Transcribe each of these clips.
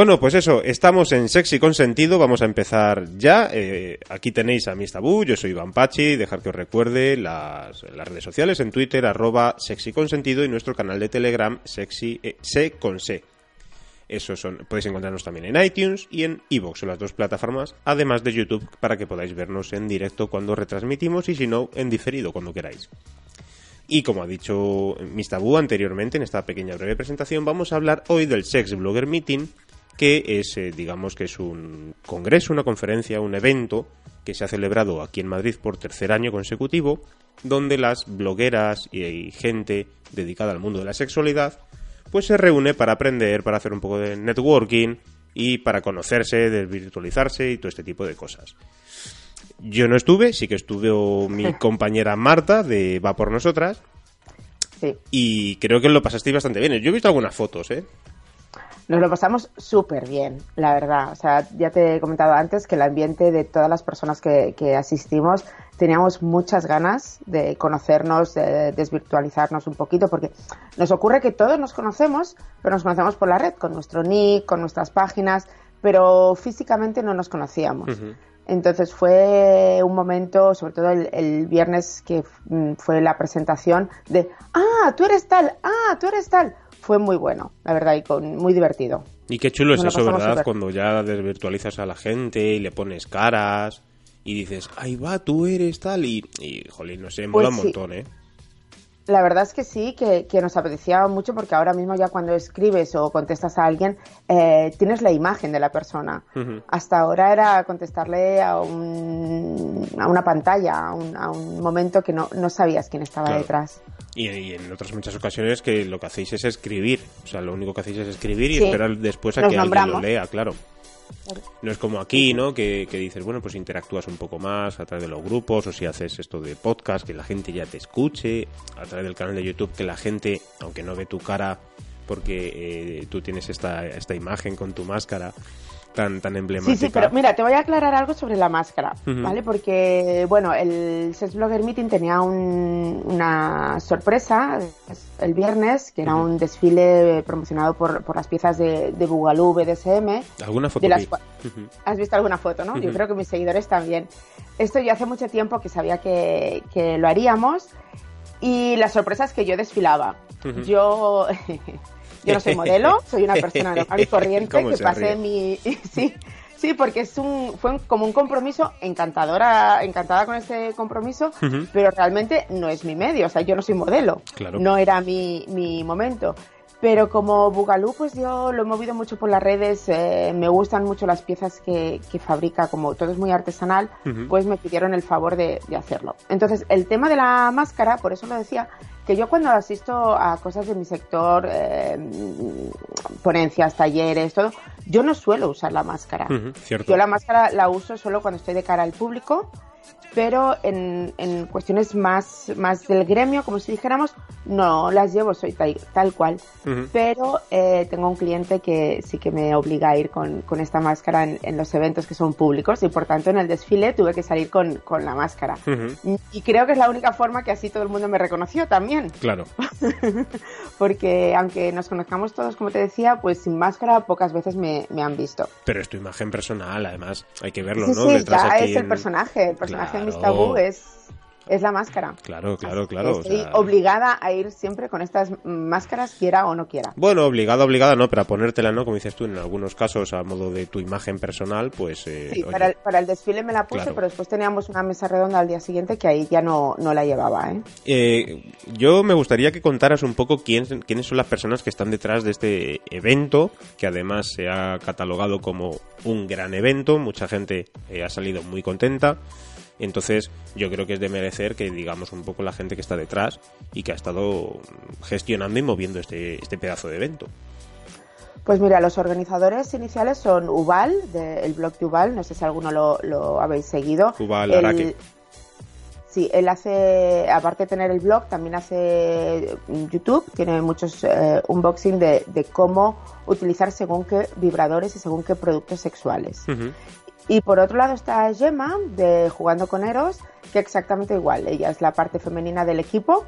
Bueno, pues eso, estamos en Sexy Consentido, vamos a empezar ya. Eh, aquí tenéis a Miss Tabú, yo soy Iván Pachi, dejar que os recuerde las, las redes sociales en Twitter, arroba Sexy Consentido y nuestro canal de Telegram, Sexy, eh, Se con Se. Eso son, podéis encontrarnos también en iTunes y en Evox, son las dos plataformas, además de YouTube, para que podáis vernos en directo cuando retransmitimos y si no, en diferido cuando queráis. Y como ha dicho Miss Tabú anteriormente en esta pequeña breve presentación, vamos a hablar hoy del Sex Blogger Meeting, que es, eh, digamos que es un congreso, una conferencia, un evento que se ha celebrado aquí en Madrid por tercer año consecutivo, donde las blogueras y gente dedicada al mundo de la sexualidad, pues se reúne para aprender, para hacer un poco de networking y para conocerse, desvirtualizarse y todo este tipo de cosas. Yo no estuve, sí que estuvo mi compañera Marta de Va por Nosotras. Sí. Y creo que lo pasasteis bastante bien. Yo he visto algunas fotos, ¿eh? Nos lo pasamos súper bien, la verdad. O sea, ya te he comentado antes que el ambiente de todas las personas que, que asistimos teníamos muchas ganas de conocernos, de desvirtualizarnos un poquito, porque nos ocurre que todos nos conocemos, pero nos conocemos por la red, con nuestro nick, con nuestras páginas, pero físicamente no nos conocíamos. Entonces fue un momento, sobre todo el, el viernes que mm, fue la presentación de, ah, tú eres tal, ah, tú eres tal fue muy bueno, la verdad, y con, muy divertido. Y qué chulo es Nos eso, ¿verdad? Cuando ya desvirtualizas a la gente y le pones caras y dices, ahí va, tú eres tal, y, y jolín, no sé, Pues mola un sí. montón, ¿eh? La verdad es que sí, que, que nos apetecía mucho porque ahora mismo ya cuando escribes o contestas a alguien eh, tienes la imagen de la persona. Hasta ahora era contestarle a, un, a una pantalla, a un, a un momento que no, no sabías quién estaba Claro. detrás. Y, y en otras muchas ocasiones que lo que hacéis es escribir. O sea, lo único que hacéis es escribir y Sí. esperar después a Nos que alguien lo lea, claro. No es como aquí, ¿no? Que, que dices, bueno, pues interactúas un poco más a través de los grupos o si haces esto de podcast, que la gente ya te escuche, a través del canal de YouTube, que la gente, aunque no ve tu cara, porque eh, tú tienes esta, esta imagen con tu máscara tan, tan emblemática. Sí, sí, pero mira, te voy a aclarar algo sobre la máscara, Ujú. ¿vale? Porque, bueno, el Sex Blogger Meeting tenía un- una sorpresa el viernes, que era Ujú. un desfile promocionado por, por las piezas de, de Boogaloo BDSM. ¿Alguna foto de las cua- Ujú. ¿Has visto alguna foto, no? Yo creo que mis seguidores también. Esto yo hace mucho tiempo que sabía que, que lo haríamos y la sorpresa es que yo desfilaba. Yo, yo no soy modelo, soy una persona normal y corriente ¿Cómo que pasé ríe? mi... Sí, sí, porque es un, fue un- como un compromiso encantadora, encantada con ese compromiso, pero realmente no es mi medio, o sea, yo no soy modelo, Claro. no era mi, mi momento. Pero como Bugalú, pues yo lo he movido mucho por las redes, eh, me gustan mucho las piezas que, que fabrica, como todo es muy artesanal, pues me pidieron el favor de, de hacerlo. Entonces, el tema de la máscara, por eso lo decía, que yo cuando asisto a cosas de mi sector, eh, ponencias, talleres, todo, yo no suelo usar la máscara. Cierto. Yo la máscara la uso solo cuando estoy de cara al público, pero en, en cuestiones más, más del gremio, como si dijéramos, no las llevo, soy tal, tal cual. Pero eh, tengo un cliente que sí que me obliga a ir con, con esta máscara en, en los eventos que son públicos y por tanto en el desfile tuve que salir con, con la máscara. Y creo que es la única forma que así todo el mundo me reconoció también, Claro. porque aunque nos conozcamos todos, como te decía, pues sin máscara pocas veces me, me han visto. Pero es tu imagen personal, además, hay que verlo, Sí, ¿no? sí, Detrás ya aquí es el en- personaje. El personaje de Miss Claro. Tabú es, es la máscara. Claro, claro, Así claro. o Estoy sea- obligada a ir siempre con estas máscaras, quiera o no quiera. Bueno, obligada, obligada, no, pero a ponértela, ¿no? Como dices tú, en algunos casos, a modo de tu imagen personal, pues. eh, Sí, para el, para el desfile me la puse, Claro. pero después teníamos una mesa redonda al día siguiente que ahí ya no, no la llevaba, ¿eh? eh, yo me gustaría que contaras un poco quién, quiénes son las personas que están detrás de este evento, que además se ha catalogado como un gran evento, mucha gente eh, ha salido muy contenta. Entonces, yo creo que es de merecer que digamos un poco la gente que está detrás y que ha estado gestionando y moviendo este, este pedazo de evento. Pues mira, los organizadores iniciales son Ubal, del blog de Ubal, no sé si alguno lo, lo habéis seguido. Ubal Araque. Sí, él hace, aparte de tener el blog, también hace YouTube, tiene muchos eh, unboxing de, de cómo utilizar según qué vibradores y según qué productos sexuales. Ujú. Y por otro lado está Gemma, de Jugando con Eros, que exactamente igual. Ella es la parte femenina del equipo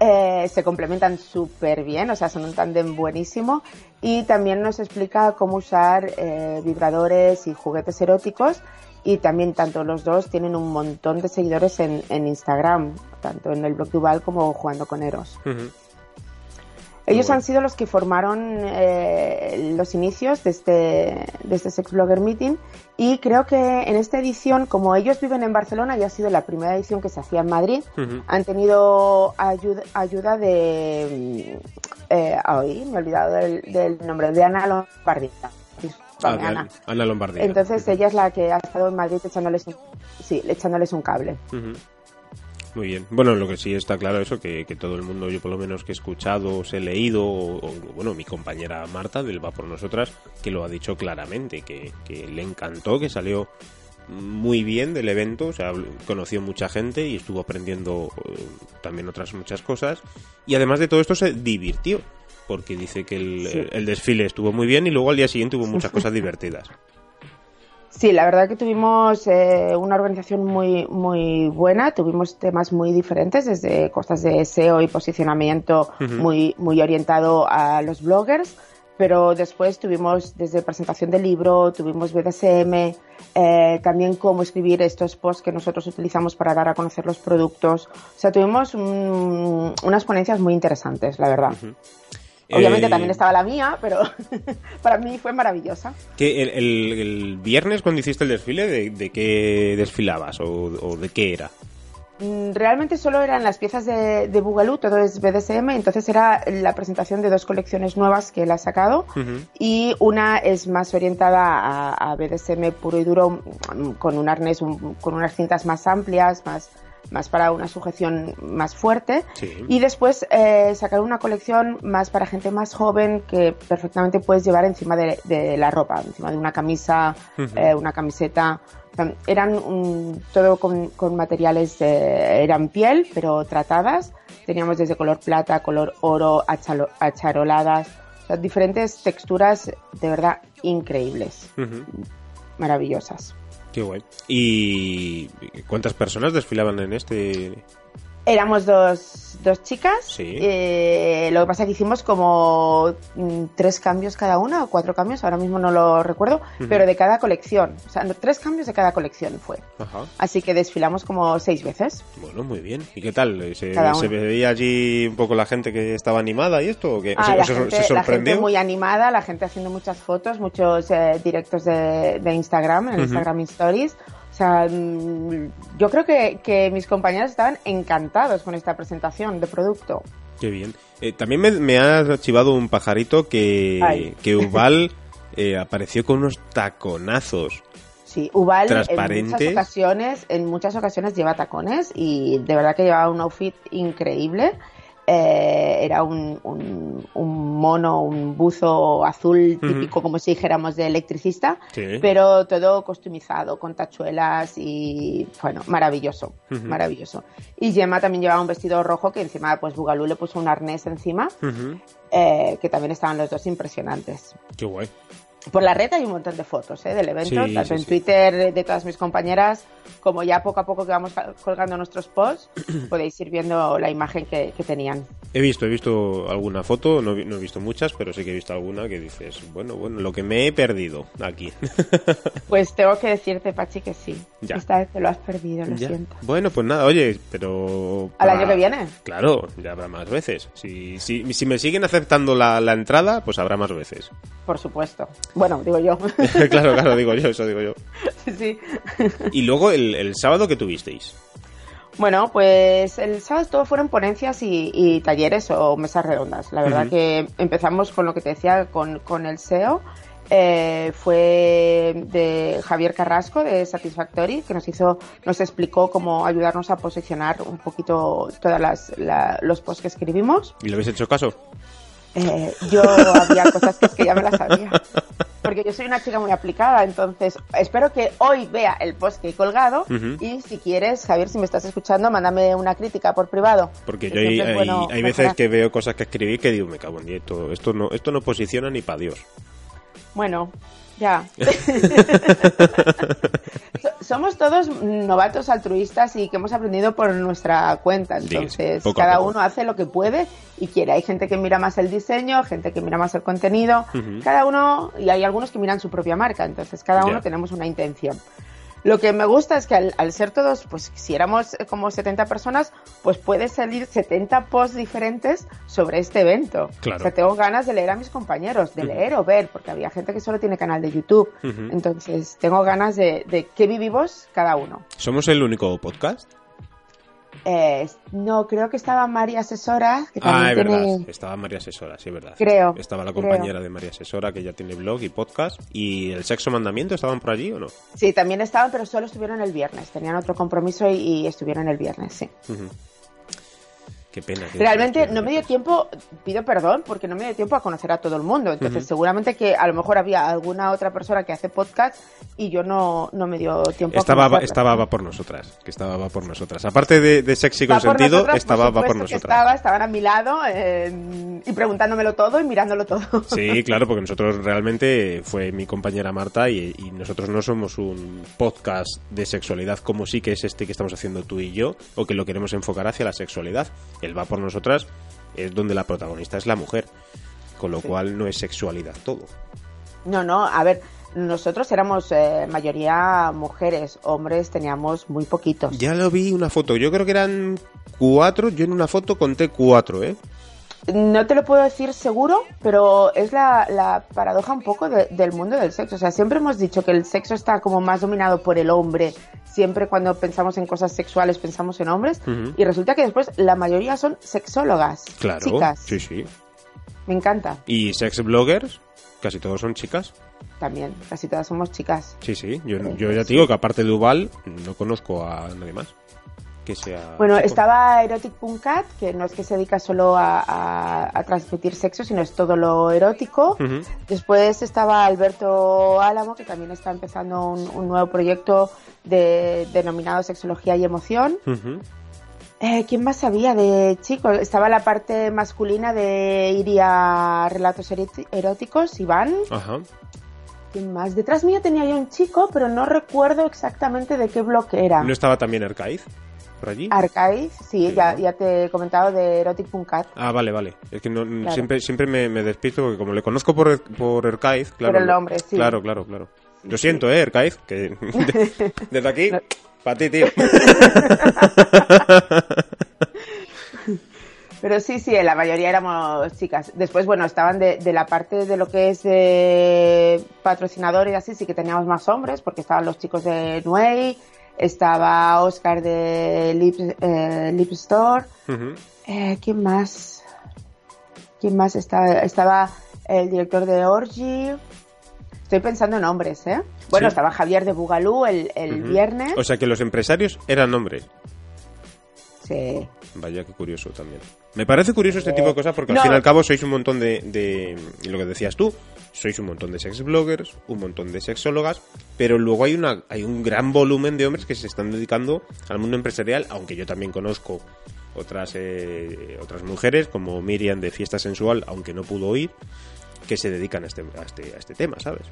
Eh, se complementan súper bien, o sea, son un tándem buenísimo. Y también nos explica cómo usar eh, vibradores y juguetes eróticos. Y también tanto los dos tienen un montón de seguidores en, en Instagram, tanto en el blog Duval como jugando con Eros. Ellos han sido los que formaron eh, los inicios de este, de este Sex Blogger Meeting y creo que en esta edición, como ellos viven en Barcelona y ha sido la primera edición que se hacía en Madrid, han tenido ayuda, ayuda de... Eh, ay, me he olvidado del, nombre, de Ana Lombardi. Ah, Ana. Ana. Entonces ella es la que ha estado en Madrid echándoles un, sí, echándoles un cable. Muy bien. Bueno, lo que sí está claro eso, que, que todo el mundo, yo por lo menos que he escuchado, os he leído, o, bueno, mi compañera Marta del Va por Nosotras, que lo ha dicho claramente, que, que le encantó, que salió muy bien del evento, o sea, conoció mucha gente y estuvo aprendiendo eh, también otras muchas cosas. Y además de todo esto se divirtió, porque dice que el, el desfile estuvo muy bien y luego al día siguiente hubo muchas cosas divertidas. Sí, la verdad que tuvimos eh, una organización muy, muy buena, tuvimos temas muy diferentes, desde cosas de SEO y posicionamiento muy, muy orientado a los bloggers, pero después tuvimos desde presentación del libro, tuvimos BDSM, eh, también cómo escribir estos posts que nosotros utilizamos para dar a conocer los productos. O sea, tuvimos unas ponencias muy interesantes, la verdad. Obviamente también eh, estaba la mía, pero para mí fue maravillosa. ¿Que el, viernes cuando hiciste el desfile, de, qué desfilabas o, de qué era? Mm, realmente solo eran las piezas de, de Boogaloo, todo es BDSM, entonces era la presentación de dos colecciones nuevas que él ha sacado y una es más orientada a, BDSM puro y duro mm, con un arnés, con unas cintas más amplias, más, más para una sujeción más fuerte. Y después eh, sacar una colección más para gente más joven que perfectamente puedes llevar encima de, la ropa, encima de una camisa, eh, una camiseta. Eran todo con, materiales, eran piel, pero tratadas. Teníamos desde color plata, color oro, acharoladas, diferentes texturas de verdad increíbles, maravillosas. Qué guay. ¿Y cuántas personas desfilaban en este Éramos dos, dos chicas. Sí. Eh, lo que pasa es que hicimos como mm, tres cambios cada una o cuatro cambios, ahora mismo no lo recuerdo, pero de cada colección. O sea, tres cambios de cada colección fue. Ajá. Así que desfilamos como seis veces. Bueno, muy bien. ¿Y qué tal? ¿Se, veía allí un poco la gente que estaba animada y esto? ¿O qué? Ah, la, gente, se, la, gente, muy animada, la gente haciendo muchas fotos, muchos eh, directos de, de Instagram, en Instagram Stories. O sea, mm, yo creo que, mis compañeros estaban encantados con esta presentación de producto. Qué bien. Eh, también me, ha archivado un pajarito que, que Ubal eh, apareció con unos taconazos. Sí, Ubal en muchas ocasiones, en muchas ocasiones lleva tacones y de verdad que llevaba un outfit increíble. Eh, era un, un, mono, un buzo azul típico, como si dijéramos, de electricista, pero todo costumizado, con tachuelas y, bueno, maravilloso, maravilloso. Y Gemma también llevaba un vestido rojo que encima, pues Bugalú le puso un arnés encima, eh, que también estaban los dos impresionantes. Qué guay por la red hay un montón de fotos ¿eh? del evento, tanto en Twitter de todas mis compañeras, como ya poco a poco que vamos colgando nuestros posts, podéis ir viendo la imagen que, tenían. He visto, he visto alguna foto, no, he visto muchas, pero sí que he visto alguna que dices, bueno, bueno, lo que me he perdido aquí. pues tengo que decirte, Pachi, que sí. Esta vez te lo has perdido, lo siento. Bueno, pues nada, oye, pero... ¿Al año que viene? Claro, ya habrá más veces. Si, si, si me siguen aceptando la, la entrada, pues habrá más veces. Por supuesto. Bueno, digo yo. claro, claro, digo yo, eso digo yo. Sí. y luego el, sábado que tuvisteis. Bueno, pues el sábado todo fueron ponencias y, talleres o mesas redondas. La verdad que empezamos con lo que te decía, con, con el SEO. Eh, fue de Javier Carrasco de Satisfactory que nos hizo, nos explicó cómo ayudarnos a posicionar un poquito todas las los posts que escribimos. ¿Y le habéis hecho caso? Eh, yo había cosas que, ya me las sabía. Porque yo soy una chica muy aplicada, entonces espero que hoy vea el post que he colgado y si quieres, Javier, si me estás escuchando, mándame una crítica por privado. Porque yo hay, hay, veces que veo cosas que escribí que digo, me cago en esto, esto no, esto no posiciona ni para Dios. Bueno, ya. Somos todos novatos altruistas y que hemos aprendido por nuestra cuenta. Entonces, cada uno hace lo que puede y quiere. Hay gente que mira más el diseño, gente que mira más el contenido. Cada uno, y hay algunos que miran su propia marca. Entonces, cada uno tenemos una intención. Lo que me gusta es que al, ser todos, pues si éramos como 70 personas, pues puede salir 70 posts diferentes sobre este evento. Claro. O sea, tengo ganas de leer a mis compañeros, de leer o ver, porque había gente que solo tiene canal de YouTube. Entonces, tengo ganas de, de qué vivimos cada uno. ¿Somos el único podcast? Eh, no, creo que estaba María Asesora. Que ah, es verdad. Estaba María Asesora, sí, es verdad. Creo. Estaba la compañera de María Asesora, que ya tiene blog y podcast. ¿Y el Sexo Mandamiento estaban por allí o no? Sí, también estaban, pero solo estuvieron el viernes. Tenían otro compromiso y, estuvieron el viernes, sí. Qué pena. Realmente no me dio tiempo, pido perdón, porque no me dio tiempo a conocer a todo el mundo. Entonces, seguramente que a lo mejor había alguna otra persona que hace podcast y yo no, no me dio tiempo estaba, a Estaba por nosotras, que estaba va por nosotras. Aparte de, de sexy consentido, estaba va por nosotras. Estaba, estaban a mi lado eh, y preguntándomelo todo y mirándolo todo. Sí, claro, porque nosotros realmente fue mi compañera Marta y, y nosotros no somos un podcast de sexualidad como sí que es este que estamos haciendo tú y yo, o que lo queremos enfocar hacia la sexualidad él va por nosotras, es donde la protagonista es la mujer. Con lo cual no es sexualidad todo. No, no, a ver, nosotros éramos eh, mayoría mujeres, hombres teníamos muy poquitos. Ya lo vi una foto, yo creo que eran cuatro, yo en una foto conté cuatro, ¿eh? No te lo puedo decir seguro, pero es la, paradoja un poco del mundo del sexo. O sea, siempre hemos dicho que el sexo está como más dominado por el hombre. Siempre cuando pensamos en cosas sexuales pensamos en hombres. Y resulta que después la mayoría son sexólogas. Claro. Chicas. Sí, sí. Me encanta. ¿Y sex bloggers? Casi todos son chicas. También, casi todas somos chicas. Sí, sí. Yo, yo ya te digo que aparte de Duval, no conozco a nadie más sea... Bueno, estaba Erotic.cat, que no es que se dedica solo a, transmitir sexo, sino es todo lo erótico. Después estaba Alberto Álamo, que también está empezando un, nuevo proyecto de, denominado Sexología y Emoción. Eh, ¿Quién más sabía de chicos? Estaba la parte masculina de Iria Relatos Eróticos, Iván. Ajá. ¿Quién más? Detrás mío tenía yo un chico, pero no recuerdo exactamente de qué bloque era. ¿No estaba también Arcaiz? Allí? Archive, sí, ya, ya te he comentado de Erotic.cat. Ah, vale, vale. Es que no, siempre, siempre me, me, despisto porque como le conozco por, por Archive, claro. Por el nombre, sí. Claro, claro, claro. Lo siento, eh, Archive, que desde aquí, para ti, tío. Pero sí, sí, la mayoría éramos chicas. Después, bueno, estaban de, de la parte de lo que es eh, patrocinador y así, sí que teníamos más hombres, porque estaban los chicos de Nuey, estaba Oscar de Lip, eh, Store. Eh, ¿Quién más? ¿Quién más estaba? Estaba el director de Orgy. Estoy pensando en hombres, ¿eh? Bueno, estaba Javier de Bugalú el, el viernes. O sea que los empresarios eran hombres. Sí. Vaya, qué curioso también. Me parece curioso este tipo de cosas porque al fin y al cabo sois un montón de, de, lo que decías tú, sois un montón de sex bloggers, un montón de sexólogas, pero luego hay una hay un gran volumen de hombres que se están dedicando al mundo empresarial, aunque yo también conozco otras eh, otras mujeres como Miriam de Fiesta Sensual, aunque no pudo ir, que se dedican a este, a este, a este tema, ¿sabes?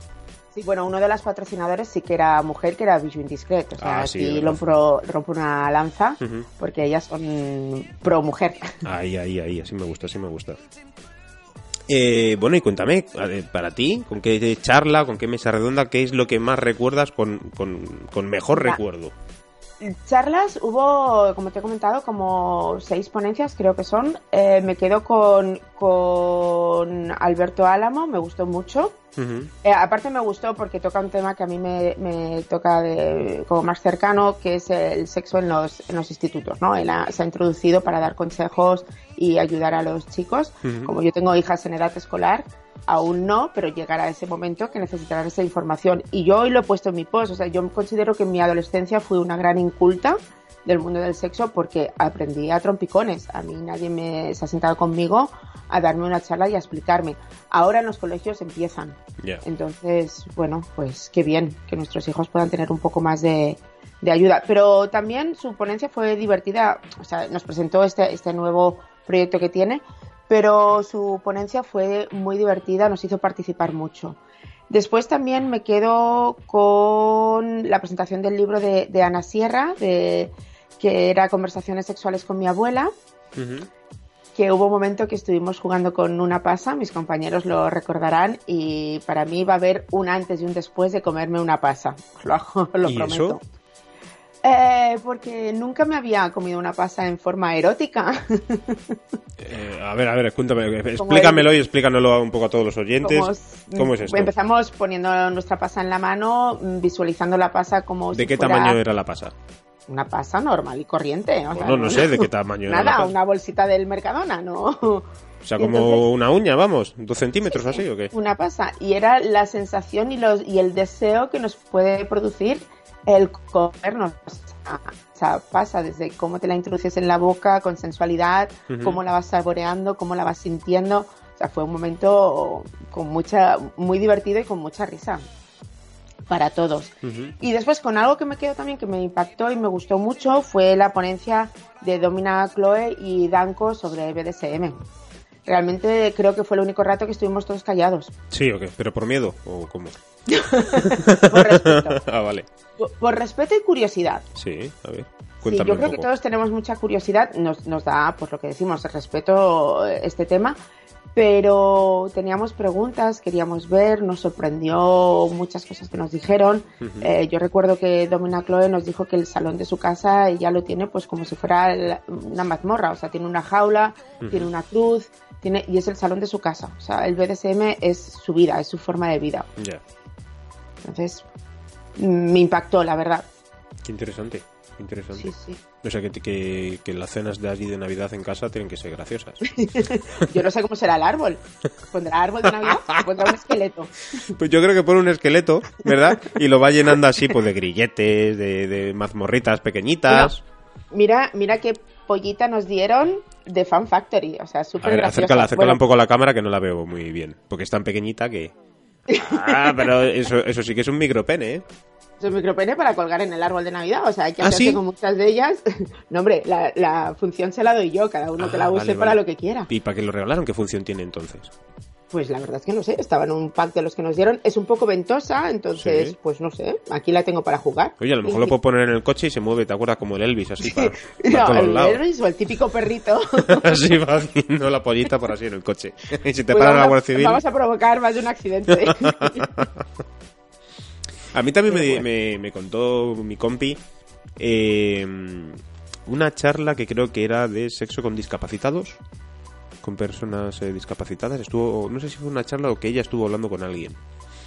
Sí, bueno, uno de los patrocinadores sí que era mujer, que era Bijou Indiscreto. O sea, ah, aquí rompo, una lanza porque ellas son pro mujer. Ahí, ahí, ahí, así me gusta, así me gusta. Eh, bueno, y cuéntame, para ti, ¿con qué charla, con qué mesa redonda, qué es lo que más recuerdas con, con, mejor recuerdo? Charlas, hubo, como te he comentado, como seis ponencias, creo que son. Eh, me quedo con, con Alberto Álamo, me gustó mucho. Eh, aparte me gustó porque toca un tema que a mí me, toca de, como más cercano, que es el sexo en los, en los institutos, ¿no? Él se ha introducido para dar consejos y ayudar a los chicos. Como yo tengo hijas en edad escolar, aún no, pero llegará ese momento que necesitarán esa información. Y yo hoy lo he puesto en mi post, o sea, yo considero que mi adolescencia fue una gran inculta del mundo del sexo porque aprendí a trompicones. A mí nadie me se ha sentado conmigo a darme una charla y a explicarme. Ahora en los colegios empiezan. Entonces, bueno, pues qué bien que nuestros hijos puedan tener un poco más de, ayuda. Pero también su ponencia fue divertida. O sea, nos presentó este, este nuevo proyecto que tiene, pero su ponencia fue muy divertida, nos hizo participar mucho. Después también me quedo con la presentación del libro de, Ana Sierra, de, que era Conversaciones sexuales con mi abuela. Que hubo un momento que estuvimos jugando con una pasa, mis compañeros lo recordarán, y para mí va a haber un antes y un después de comerme una pasa. Lo, lo prometo. Eh, porque nunca me había comido una pasa en forma erótica. Eh, a ver, a ver, cuéntame, explícamelo y explícanoslo un poco a todos los oyentes. ¿Cómo es esto? Empezamos poniendo nuestra pasa en la mano, visualizando la pasa como ¿De qué tamaño era la pasa? Una pasa normal y corriente. no, no sé de qué tamaño era. Nada, una bolsita del Mercadona, ¿no? O sea, como una uña, vamos, dos centímetros así, ¿o qué? Una pasa. Y era la sensación y, los, y el deseo que nos puede producir el comernos. O sea, pasa desde cómo te la introduces en la boca con sensualidad, cómo la vas saboreando, cómo la vas sintiendo. O sea, fue un momento con mucha, muy divertido y con mucha risa para todos. Y después con algo que me quedó también que me impactó y me gustó mucho fue la ponencia de Domina Chloe y Danko sobre BDSM. Realmente creo que fue el único rato que estuvimos todos callados. Sí, ok, pero por miedo o cómo? por respeto. Ah, vale. Por, respeto y curiosidad. Sí, a ver. Sí, yo creo que todos tenemos mucha curiosidad, nos, nos da, pues lo que decimos, respeto este tema, pero teníamos preguntas, queríamos ver, nos sorprendió muchas cosas que nos dijeron. Eh, yo recuerdo que Domina Chloe nos dijo que el salón de su casa ya lo tiene pues como si fuera una mazmorra, o sea, tiene una jaula, tiene una cruz, tiene y es el salón de su casa. O sea, el BDSM es su vida, es su forma de vida. Entonces, me impactó, la verdad. Qué interesante, interesante. Sí, sí. O sea, que, que, las cenas de allí de Navidad en casa tienen que ser graciosas. yo no sé cómo será el árbol. ¿Pondrá árbol de Navidad o pondrá un esqueleto? Pues yo creo que pone un esqueleto, ¿verdad? Y lo va llenando así, pues de grilletes, de, de mazmorritas pequeñitas. mira, mira qué pollita nos dieron de Fan Factory. O sea, súper graciosa. Acércala, acércala un poco a la cámara que no la veo muy bien. Porque es tan pequeñita que... Ah, pero eso, eso sí que es un micropene, ¿eh? Es un micropene para colgar en el árbol de Navidad. O sea, hay que ¿Ah, hacerse con muchas de ellas. no, hombre, la, función se la doy yo. Cada uno que la ah, use para lo que quiera. ¿Y para qué lo regalaron? ¿Qué función tiene entonces? Pues la verdad es que no sé, estaba en un pack de los que nos dieron. Es un poco ventosa, entonces, pues no sé, aquí la tengo para jugar. Oye, a lo mejor lo puedo poner en el coche y se mueve, ¿te acuerdas? Como el Elvis, así para, no, el Elvis o el típico perrito. así va haciendo la pollita por así en el coche. y si te pues para la Guardia Civil... Vamos a provocar más de un accidente. a mí también me, me, contó mi compi eh, una charla que creo que era de sexo con discapacitados con personas eh, discapacitadas. Estuvo, no sé si fue una charla o que ella estuvo hablando con alguien.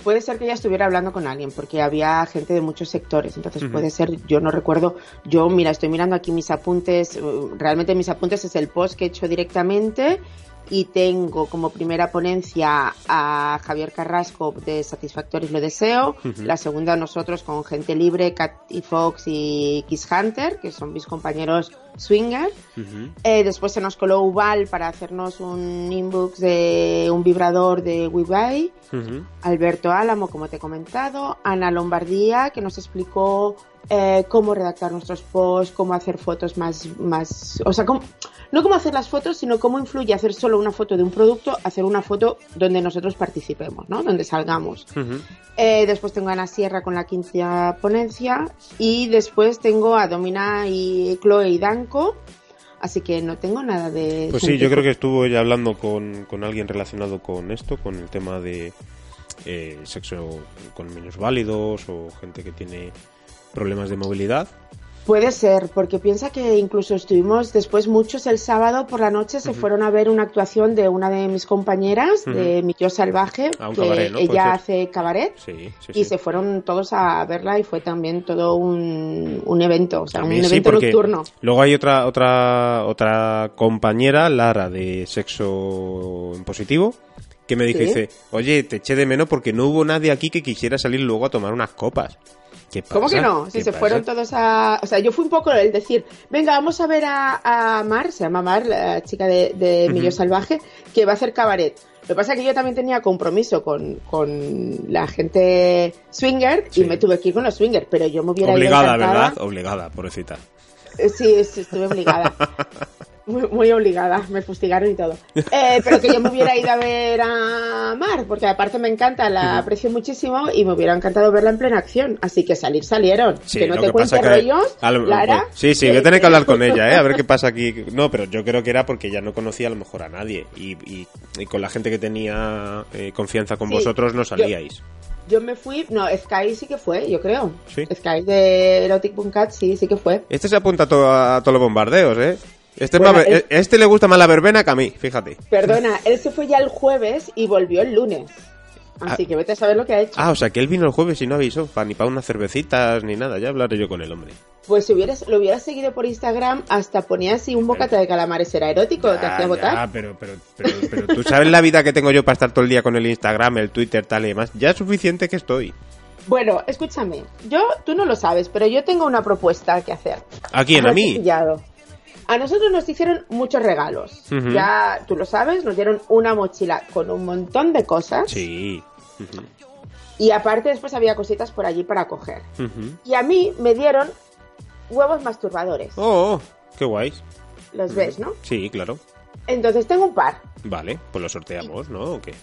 Puede ser que ella estuviera hablando con alguien, porque había gente de muchos sectores. Entonces puede ser, yo no recuerdo. Yo, mira, estoy mirando aquí mis apuntes. Uh, realmente mis apuntes es el post que he hecho directamente y tengo como primera ponencia a Javier Carrasco de Satisfactory Lo Deseo, la segunda nosotros con Gente Libre, Cat y Fox y Kiss Hunter, que son mis compañeros swinger. Eh, después se nos coló Uval para hacernos un inbox de un vibrador de WeBuy. Alberto Álamo, como te he comentado. Ana Lombardía, que nos explicó eh, cómo redactar nuestros posts, cómo hacer fotos más, más, o sea, no cómo hacer las fotos, sino cómo influye hacer solo una foto de un producto, hacer una foto donde nosotros participemos, ¿no? Donde salgamos. Eh, después tengo a Ana Sierra con la quinta ponencia y después tengo a Domina y Chloe y Danko. Así que no tengo nada de... Pues sí, yo creo que estuvo ella hablando con, con alguien relacionado con esto, con el tema de eh, sexo con niños válidos o gente que tiene problemas de movilidad. Puede ser, porque piensa que incluso estuvimos después muchos el sábado por la noche se fueron a ver una actuación de una de mis compañeras, de Mi Yo Salvaje, que ella hace cabaret, y se fueron todos a verla y fue también todo un, un evento, o sea, un evento nocturno. Luego hay otra, otra, otra compañera, Lara, de sexo en positivo, que me dice, oye, te eché de menos porque no hubo nadie aquí que quisiera salir luego a tomar unas copas. ¿Cómo que no? Si se fueron todos a... O sea, yo fui un poco el decir, venga, vamos a ver a, Mar, se llama Mar, la chica de, de Salvaje, que va a hacer cabaret. Lo que pasa es que yo también tenía compromiso con, la gente swinger y me tuve que ir con los swingers, pero yo me hubiera Obligada, ¿verdad? Obligada, pobrecita. Eh, sí, sí, estuve obligada. Muy, muy obligada, me fustigaron y todo. Eh, pero que yo me hubiera ido a ver a Mar, porque aparte me encanta, la aprecio muchísimo y me hubiera encantado verla en plena acción. Así que salir salieron. Sí, que no te que cuentes que- rollos, a lo- Lara. Sí, sí, voy a tener que hablar con ella, ¿eh? A ver qué pasa aquí. No, pero yo creo que era porque ya no conocía a lo mejor a nadie. Y, y- y con la gente que tenía eh, confianza con Sí, vosotros no salíais. Yo me fui, no, Sky sí que fue, yo creo. Sí. Sky de Erotic Cat sí, sí que fue. Este se apunta a, to- a todos los bombardeos, ¿eh? Este, es Bueno, más- es- este le gusta más la verbena que a mí, fíjate. Perdona, él se fue ya el jueves y volvió el lunes. Así Ah. que vete a saber lo que ha hecho. Ah, o sea que él vino el jueves y no avisó, pa, ni para unas cervecitas ni nada. Ya hablaré yo con el hombre. Pues si hubieras, lo hubieras seguido por Instagram, hasta ponía así un bocata de calamares era erótico, te hacía votar. ya, pero, pero, pero, pero tú sabes la vida que tengo yo para estar todo el día con el Instagram, el Twitter, tal y demás. Ya es suficiente que estoy. Bueno, escúchame, yo, tú no lo sabes, pero yo tengo una propuesta que hacer. ¿A quién? ¿A mí? pillado. A nosotros nos hicieron muchos regalos. Ya, tú lo sabes, nos dieron una mochila con un montón de cosas. Sí. Y aparte después había cositas por allí para coger. Y a mí me dieron huevos masturbadores. Oh, qué guays. Los ves, ¿no? Sí, claro. Entonces tengo un par. Vale, pues lo sorteamos, ¿no? ¿O qué?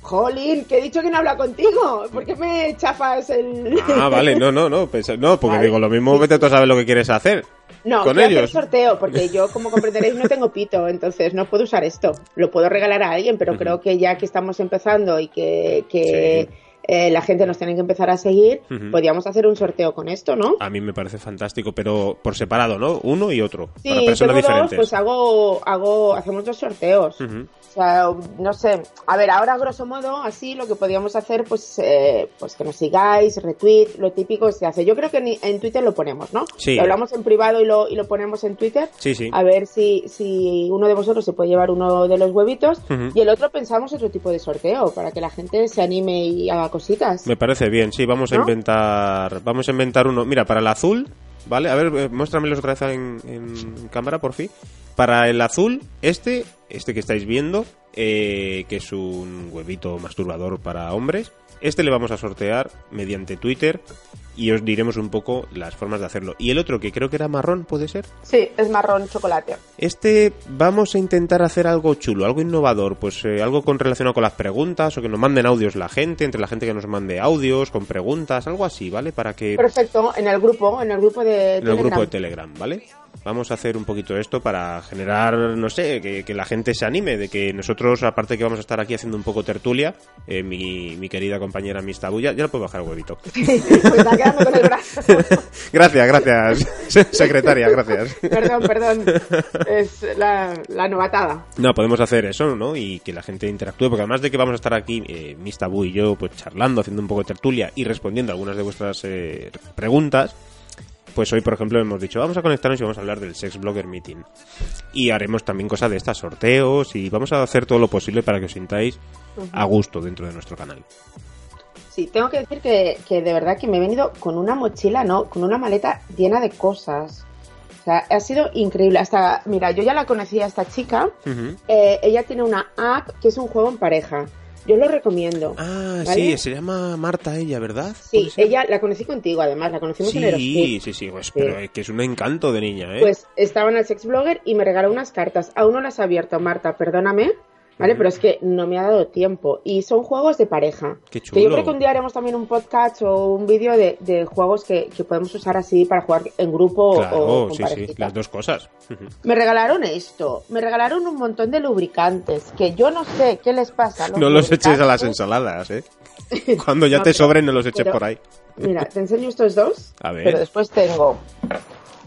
Jolín, que he dicho que no habla contigo. ¿Por qué me chafas el...? Ah, vale, no, no, no. pensa- no, porque Vale. digo, lo mismo vete tú a saber lo que quieres hacer. No, con voy a hacer ellos. sorteo, porque yo, como comprenderéis, no tengo pito, entonces no puedo usar esto. Lo puedo regalar a alguien, pero creo que ya que estamos empezando y que, que Sí. Eh, la gente nos tiene que empezar a seguir, Ujú. podríamos hacer un sorteo con esto, ¿no? A mí me parece fantástico, pero por separado, ¿no? Uno y otro. Sí, para personas tengo dos, diferentes. pues hago, hago, hacemos dos sorteos. Ujú. O sea, no sé. A ver, ahora grosso modo, así lo que podríamos hacer, pues, eh, pues que nos sigáis, retweet, lo típico se hace. Yo creo que ni- en Twitter lo ponemos, ¿no? Sí. Lo hablamos en privado y lo, y lo ponemos en Twitter. Sí, sí. A ver si, si uno de vosotros se puede llevar uno de los huevitos Ujú. y el otro pensamos otro tipo de sorteo para que la gente se anime y haga cositas. Me parece bien, sí, vamos a inventar vamos a inventar uno. Mira, para el azul, ¿vale? A ver, eh, muéstramelos otra vez en, en cámara, por fin. Para el azul, este, este que estáis viendo, eh, que es un huevito masturbador para hombres, este le vamos a sortear mediante Twitter y os diremos un poco las formas de hacerlo. Y el otro, que creo que era marrón, ¿puede ser? Sí, es marrón chocolate. Este vamos a intentar hacer algo chulo, algo innovador, pues eh, algo con relacionado con las preguntas o que nos manden audios la gente, entre la gente que nos mande audios con preguntas, algo así, ¿vale? Para que Perfecto, en el grupo, en el grupo de en el grupo de Telegram. Telegram, ¿vale? Vamos a hacer un poquito esto para generar, no sé, que, que la gente se anime, de que nosotros, aparte que vamos a estar aquí haciendo un poco tertulia, eh, mi, mi querida compañera Mista Bulla, ya le puedo bajar el huevito. Está quedando con el brazo. gracias, gracias, secretaria, gracias. perdón, perdón. Es la, la novatada. No, podemos hacer eso, ¿no? Y que la gente interactúe, porque además de que vamos a estar aquí, eh, Miss Tabú y yo, pues charlando, haciendo un poco de tertulia y respondiendo algunas de vuestras eh, preguntas, pues hoy, por ejemplo, hemos dicho, vamos a conectarnos y vamos a hablar del Sex Blogger Meeting. Y haremos también cosas de estas, sorteos, y vamos a hacer todo lo posible para que os sintáis a gusto dentro de nuestro canal. Sí, tengo que decir que, que de verdad que me he venido con una mochila, ¿no? Con una maleta llena de cosas. O sea, ha sido increíble. Hasta, mira, yo ya la conocía a esta chica. Eh, ella tiene una app que es un juego en pareja. Yo lo recomiendo. Ah, ¿Vale? sí, se llama Marta ella, ¿verdad? Sí, ella la conocí contigo, además, la conocimos en Aerosmith. Sí, sí, sí, pues, pero es que es un encanto de niña, ¿eh? Pues estaba en el sex blogger y me regaló unas cartas. Aún no las ha abierto, Marta, perdóname. ¿Vale? Pero es que no me ha dado tiempo. Y son juegos de pareja. Qué Que yo chulo. creo que un día haremos también un podcast o un vídeo de, de juegos que, que podemos usar así para jugar en grupo o- con sí, sí, parejita. las dos cosas. Me regalaron esto. Me regalaron un montón de lubricantes. Que yo no sé qué les pasa. los No los eches a las ensaladas, ¿eh? Cuando ya No, te pero- sobren, no los eches pero- por ahí. Mira, te enseño estos dos. A ver. Pero después tengo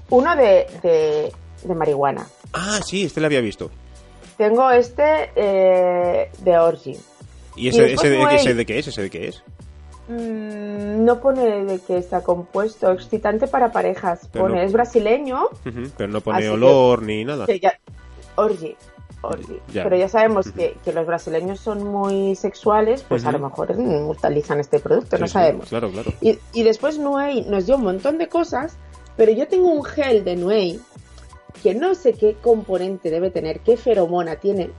uno de, de, de marihuana. Ah, sí, este lo había visto. Tengo este eh, de Orgy. ¿Y ese, de, hay- ese de qué es? ¿Ese de qué es? Mm, no pone de qué está compuesto. Excitante para parejas. Pero Pone, no- es brasileño. Pero no pone que- olor ni nada. que ya- Orgy. Orgy. Ya. Pero ya sabemos que, que los brasileños son muy sexuales, pues a lo mejor utilizan este producto, Sí, no sí, sabemos. Claro, claro. Y, y después Nuey nos dio un montón de cosas, pero yo tengo un gel de Nuey que no sé qué componente debe tener, qué feromona tiene.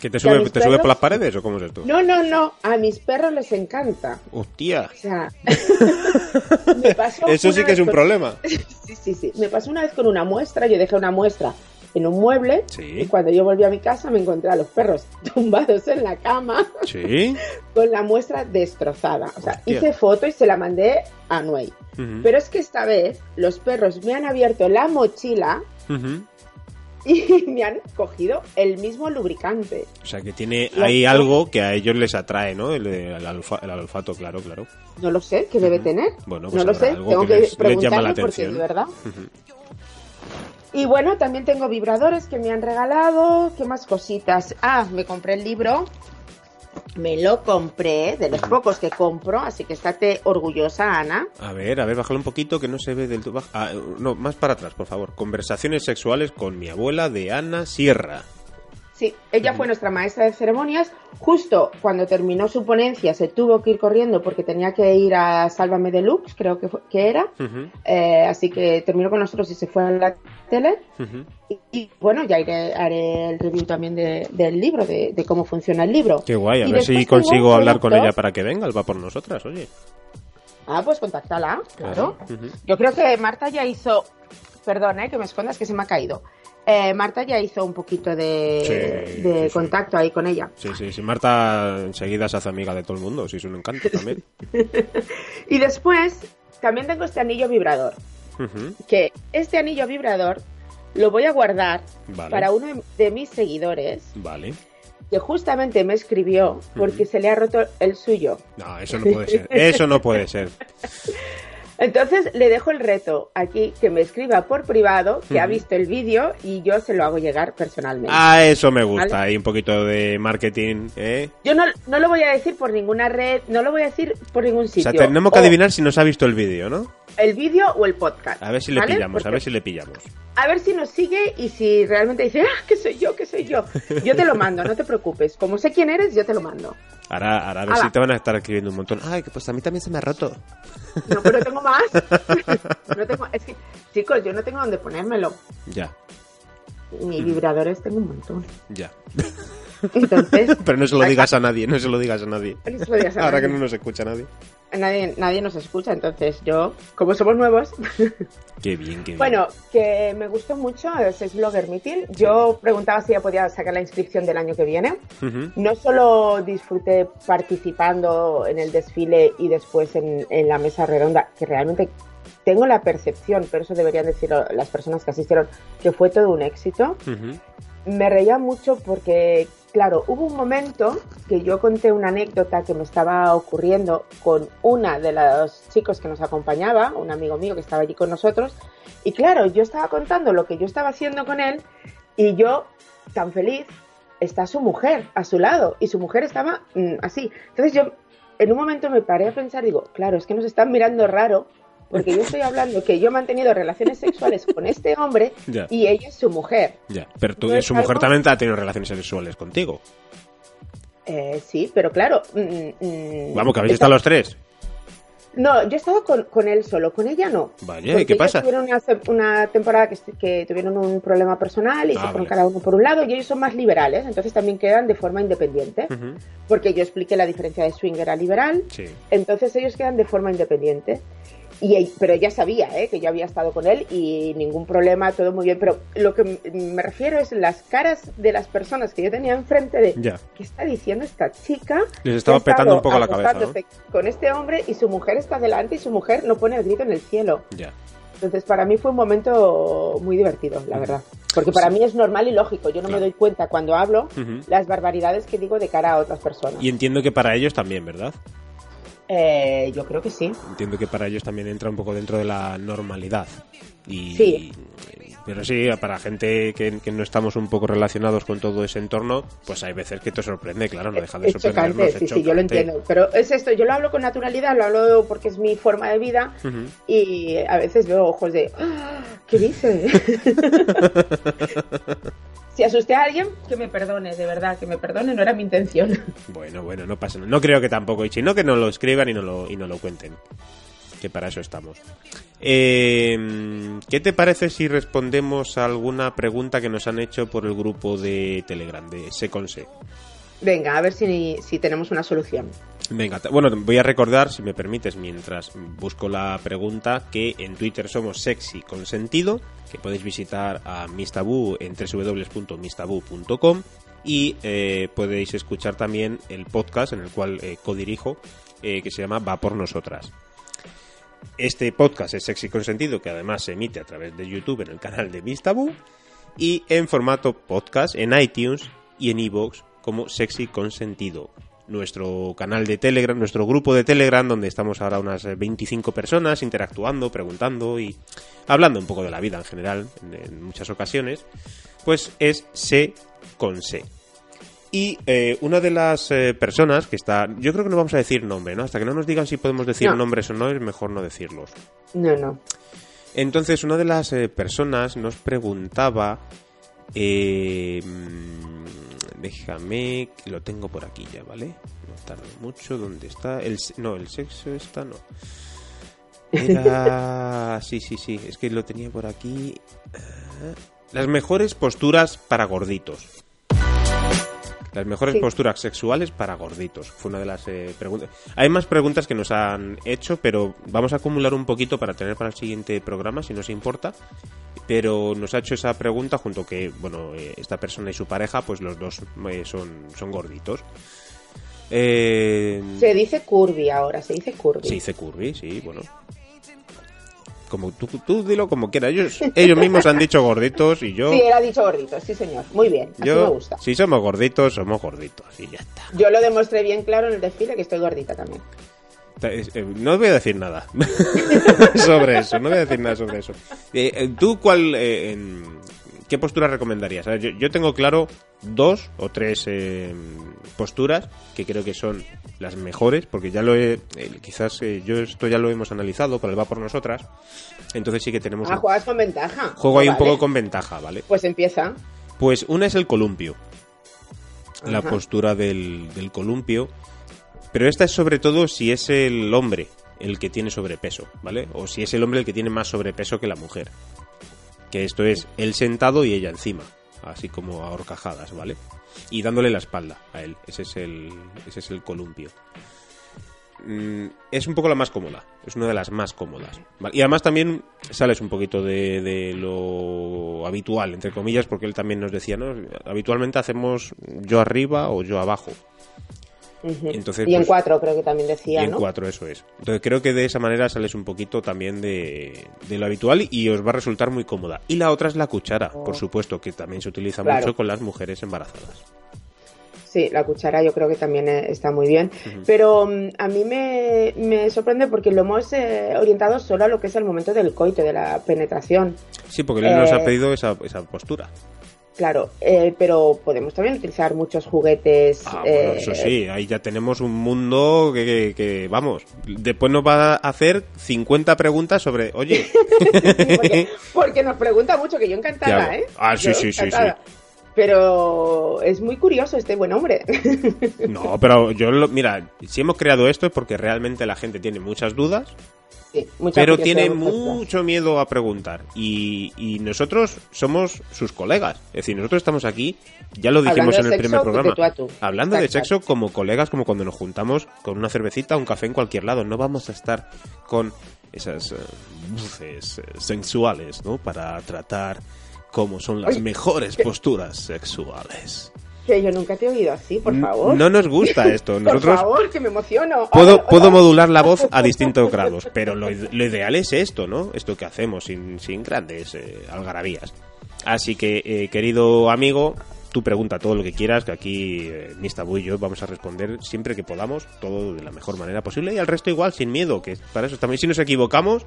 ¿Que te ¿Y a sube, te sube por las paredes o cómo es esto? No, no, no, a mis perros les encanta. Hostia. O sea, me pasó Eso sí que es un con- problema. Sí, sí, sí. Me pasó una vez con una muestra, yo dejé una muestra en un mueble Sí. y cuando yo volví a mi casa me encontré a los perros tumbados en la cama Sí. con la muestra destrozada. O sea, Hostia. hice foto y se la mandé a Nuey. Pero es que esta vez los perros me han abierto la mochila Y me han cogido el mismo lubricante. O sea, que tiene ahí que- algo que a ellos les atrae, ¿no? El, el alfa- el olfato, claro, claro. No lo sé, ¿qué debe tener? Bueno, pues no lo sé, algo tengo que les- les llama preguntarle la porque de verdad. Y bueno, también tengo vibradores que me han regalado. ¿Qué más cositas? Ah, me compré el libro. Me lo compré, de los pocos que compro, así que estate orgullosa, Ana. A ver, a ver, bájalo un poquito que no se ve del todo. ah, no, más para atrás, por favor. Conversaciones sexuales con mi abuela de Ana Sierra. Sí, ella fue nuestra maestra de ceremonias. Justo cuando terminó su ponencia se tuvo que ir corriendo porque tenía que ir a Sálvame Deluxe, creo que, fue- que era. Eh, así que terminó con nosotros y se fue a la Y, y, bueno, ya iré, haré el review también de- del libro, de, de cómo funciona el libro. Qué guay, a Y ver si consigo hablar con ella para que venga, va por nosotras, oye. Ah, pues contáctala, claro. Yo creo que Marta ya hizo, perdón, eh, que me escondas que se me ha caído. Eh, Marta ya hizo un poquito de, Sí, de sí, sí. contacto ahí con ella. Sí, sí, sí. Marta enseguida se hace amiga de todo el mundo, sí, es un encanto también. Y después también tengo este anillo vibrador, Que este anillo vibrador lo voy a guardar Vale. para uno de- mis seguidores Vale. que justamente me escribió porque se le ha roto el suyo. No, eso no puede ser. Eso no puede ser. Entonces le dejo el reto aquí que me escriba por privado, que ha visto el vídeo y yo se lo hago llegar personalmente. Ah, eso me gusta. Vale. Hay un poquito de marketing, ¿eh? Yo no, no lo voy a decir por ninguna red, no lo voy a decir por ningún O sitio. sea, tenemos que O adivinar si nos ha visto el vídeo, ¿no? El vídeo o el podcast. A ver si le ¿vale? pillamos, a ver si le pillamos. a ver si nos sigue y si realmente dice, ah, que soy yo, que soy yo. Yo te lo mando, no te preocupes. Como sé quién eres, yo te lo mando. Ahora, ahora a ver si te van a estar escribiendo un montón. Ay, que pues a mí también se me ha roto. No, pero tengo más. No tengo, es que, chicos, yo no tengo dónde ponérmelo. Ya, Ni vibradores tengo un montón. ya. Entonces, Pero no se lo digas a nadie, no se lo digas a nadie. No se lo digas a Ahora que no nos escucha nadie. nadie, nadie nos escucha, entonces yo, como somos nuevos, Qué bien, qué bien. Bueno, que me gustó mucho ese Blogger Meeting. Yo preguntaba si ya podía sacar la inscripción del año que viene. No solo disfruté participando en el desfile y después en, en la mesa redonda, que realmente tengo la percepción, pero eso deberían decirlo las personas que asistieron, que fue todo un éxito. Me reía mucho porque, claro, hubo un momento que yo conté una anécdota que me estaba ocurriendo con una de los chicos que nos acompañaba, un amigo mío que estaba allí con nosotros, y claro, yo estaba contando lo que yo estaba haciendo con él y yo, tan feliz, está su mujer a su lado y su mujer estaba mm, así. Entonces yo, en un momento me paré a pensar, digo, claro, es que nos están mirando raro. Porque yo estoy hablando que yo he mantenido relaciones sexuales con este hombre Ya. y ella es su mujer. Ya, pero tú, No su mujer también ha tenido relaciones sexuales contigo. Eh, sí, pero claro. mm, mm, Vamos, que habéis esta- estado los tres. No, yo he estado con, con él solo, con ella no. Vaya, ¿y Porque qué pasa? Tuvieron una, temporada que, tuvieron un problema personal y Ah, se fueron vale. cada uno por un lado y ellos son más liberales, entonces también quedan de forma independiente. Porque yo expliqué la diferencia de swinger a liberal, Sí. entonces ellos quedan de forma independiente. Y, pero ella sabía ¿eh? que yo había estado con él y ningún problema, todo muy bien. Pero lo que me refiero es las caras de las personas que yo tenía enfrente de. ¿qué está diciendo esta chica? Les estaba petando un poco la cabeza, ¿no? Con este hombre y su mujer está delante y su mujer no pone el grito en el cielo. Entonces, para mí fue un momento muy divertido, la verdad. Porque para mí es normal y lógico. Yo no Claro. me doy cuenta cuando hablo Ujú. las barbaridades que digo de cara a otras personas. Y entiendo que para ellos también, ¿verdad? Eh, yo creo que sí. Entiendo que para ellos también entra un poco dentro de la normalidad. Y, Sí. Pero sí, para gente que, que no estamos un poco relacionados con todo ese entorno, pues hay veces que te sorprende, claro, no deja de es chocante, sorprendernos. sí, es sí, yo lo entiendo. Pero es esto, yo lo hablo con naturalidad, lo hablo porque es mi forma de vida y a veces veo ojos de, "Ah, ¿qué dice? si asusté a alguien, que me perdone, de verdad, que me perdone, no era mi intención. Bueno, bueno, no pasa nada. No creo que tampoco. Y si no, que nos lo escriban y nos lo, y nos lo cuenten. Que para eso estamos. Eh, ¿Qué te parece si respondemos a alguna pregunta que nos han hecho por el grupo de Telegram de Seconse? Venga, a ver si, si tenemos una solución. Venga, bueno, voy a recordar, si me permites, mientras busco la pregunta, que en Twitter somos sexy con sentido, que podéis visitar a Mistabu en www.mistabu.com y eh, podéis escuchar también el podcast en el cual eh, codirijo, eh, que se llama Va por Nosotras. Este podcast es Sexy con Sentido, que además se emite a través de YouTube en el canal de Mistabu y en formato podcast en iTunes y en iVoox como Sexy con Sentido. Nuestro canal de Telegram, nuestro grupo de Telegram, donde estamos ahora unas 25 personas interactuando, preguntando y hablando un poco de la vida en general, en, muchas ocasiones, pues es C con C. Y eh, una de las eh, personas que está. Yo creo que no vamos a decir nombre, ¿no? Hasta que no nos digan si podemos decir nombres o no, es mejor no decirlos. No, no. Entonces, una de las eh, personas nos preguntaba. Mm, déjame. Lo tengo por aquí ya, ¿vale? No tardo mucho. ¿Dónde está? El, no, el sexo está, no. Era. sí, sí, sí. Es que lo tenía por aquí. Las mejores posturas para gorditos. Las mejores posturas sexuales para gorditos. Fue una de las eh, preguntas. Hay más preguntas que nos han hecho, pero vamos a acumular un poquito para tener para el siguiente programa, si nos importa. Pero nos ha hecho esa pregunta junto que, bueno, eh, esta persona y su pareja, pues los dos eh, son, son gorditos. Se dice curvy ahora, se dice curvy. Se dice curvy, sí, bueno como tú, tú dilo como quieras. Ellos, ellos mismos han dicho gorditos y yo. Sí, él ha dicho gorditos, sí, señor. Muy bien, así me gusta. Si somos gorditos, somos gorditos y ya está. Yo lo demostré bien claro en el desfile que estoy gordita también. Eh, no voy a decir nada sobre eso, no voy a decir nada sobre eso. Eh, eh, ¿Tú cuál, qué postura recomendarías? yo, tengo claro dos o tres posturas que creo que son las mejores, porque ya lo he, quizás eh, yo esto ya lo hemos analizado, pero va por nosotras, entonces sí que tenemos... Ah, juegas con ventaja. Juego ahí un poco con ventaja, ¿vale? Pues empieza. Pues una es el columpio, la postura del, del columpio, pero esta es sobre todo si es el hombre el que tiene sobrepeso, ¿vale? O si es el hombre el que tiene más sobrepeso que la mujer. Que esto es él sentado y ella encima, así como a horcajadas, ¿vale? y dándole la espalda a él. Ese es el, ese es el columpio. Mm, es un poco la más cómoda, es una de las más cómodas. Y además también sales un poquito de, lo habitual, entre comillas, porque él también nos decía, ¿no? Habitualmente hacemos yo arriba o yo abajo. Entonces, y en pues, cuatro creo que también decía, y en cuatro, eso es. Entonces creo que de esa manera sales un poquito también de, lo habitual y os va a resultar muy cómoda. Y la otra es la cuchara, por oh. supuesto, que también se utiliza mucho con las mujeres embarazadas. Sí, la cuchara yo creo que también eh, está muy bien. Pero mm, a mí me, sorprende porque lo hemos eh, orientado solo a lo que es el momento del coito, de la penetración. Sí, porque él nos ha eh, pedido esa, esa postura. Claro, pero podemos también utilizar muchos juguetes. Ah, bueno, eso sí, ahí ya tenemos un mundo que, que, vamos, después nos va a hacer 50 preguntas sobre, oye. porque, nos pregunta mucho, que yo encantada, ¿eh? Ah, sí, sí, sí, sí. Pero es muy curioso este buen hombre. No, pero yo, lo, mira, si hemos creado esto es porque realmente la gente tiene muchas dudas, sí, pero tiene mucho miedo a preguntar. Y, y, nosotros somos sus colegas. Es decir, nosotros estamos aquí, ya lo dijimos en el primer programa, hablando de sexo como colegas, como cuando nos juntamos con una cervecita, un café en cualquier lado. No vamos a estar con esas luces eh, sensuales, ¿no? Para tratar cómo son las mejores posturas sexuales. Que yo nunca te he oído así, por favor. No nos gusta esto. Nosotros por favor, que me emociono. Puedo, puedo modular la voz a distintos grados, pero lo, ideal es esto, ¿no? Esto que hacemos sin, sin grandes eh, algarabías. Así que, eh, querido amigo, tú pregunta todo lo que quieras, que aquí eh, Mistabu y yo vamos a responder siempre que podamos, todo de la mejor manera posible y al resto igual, sin miedo, que para eso también si nos equivocamos,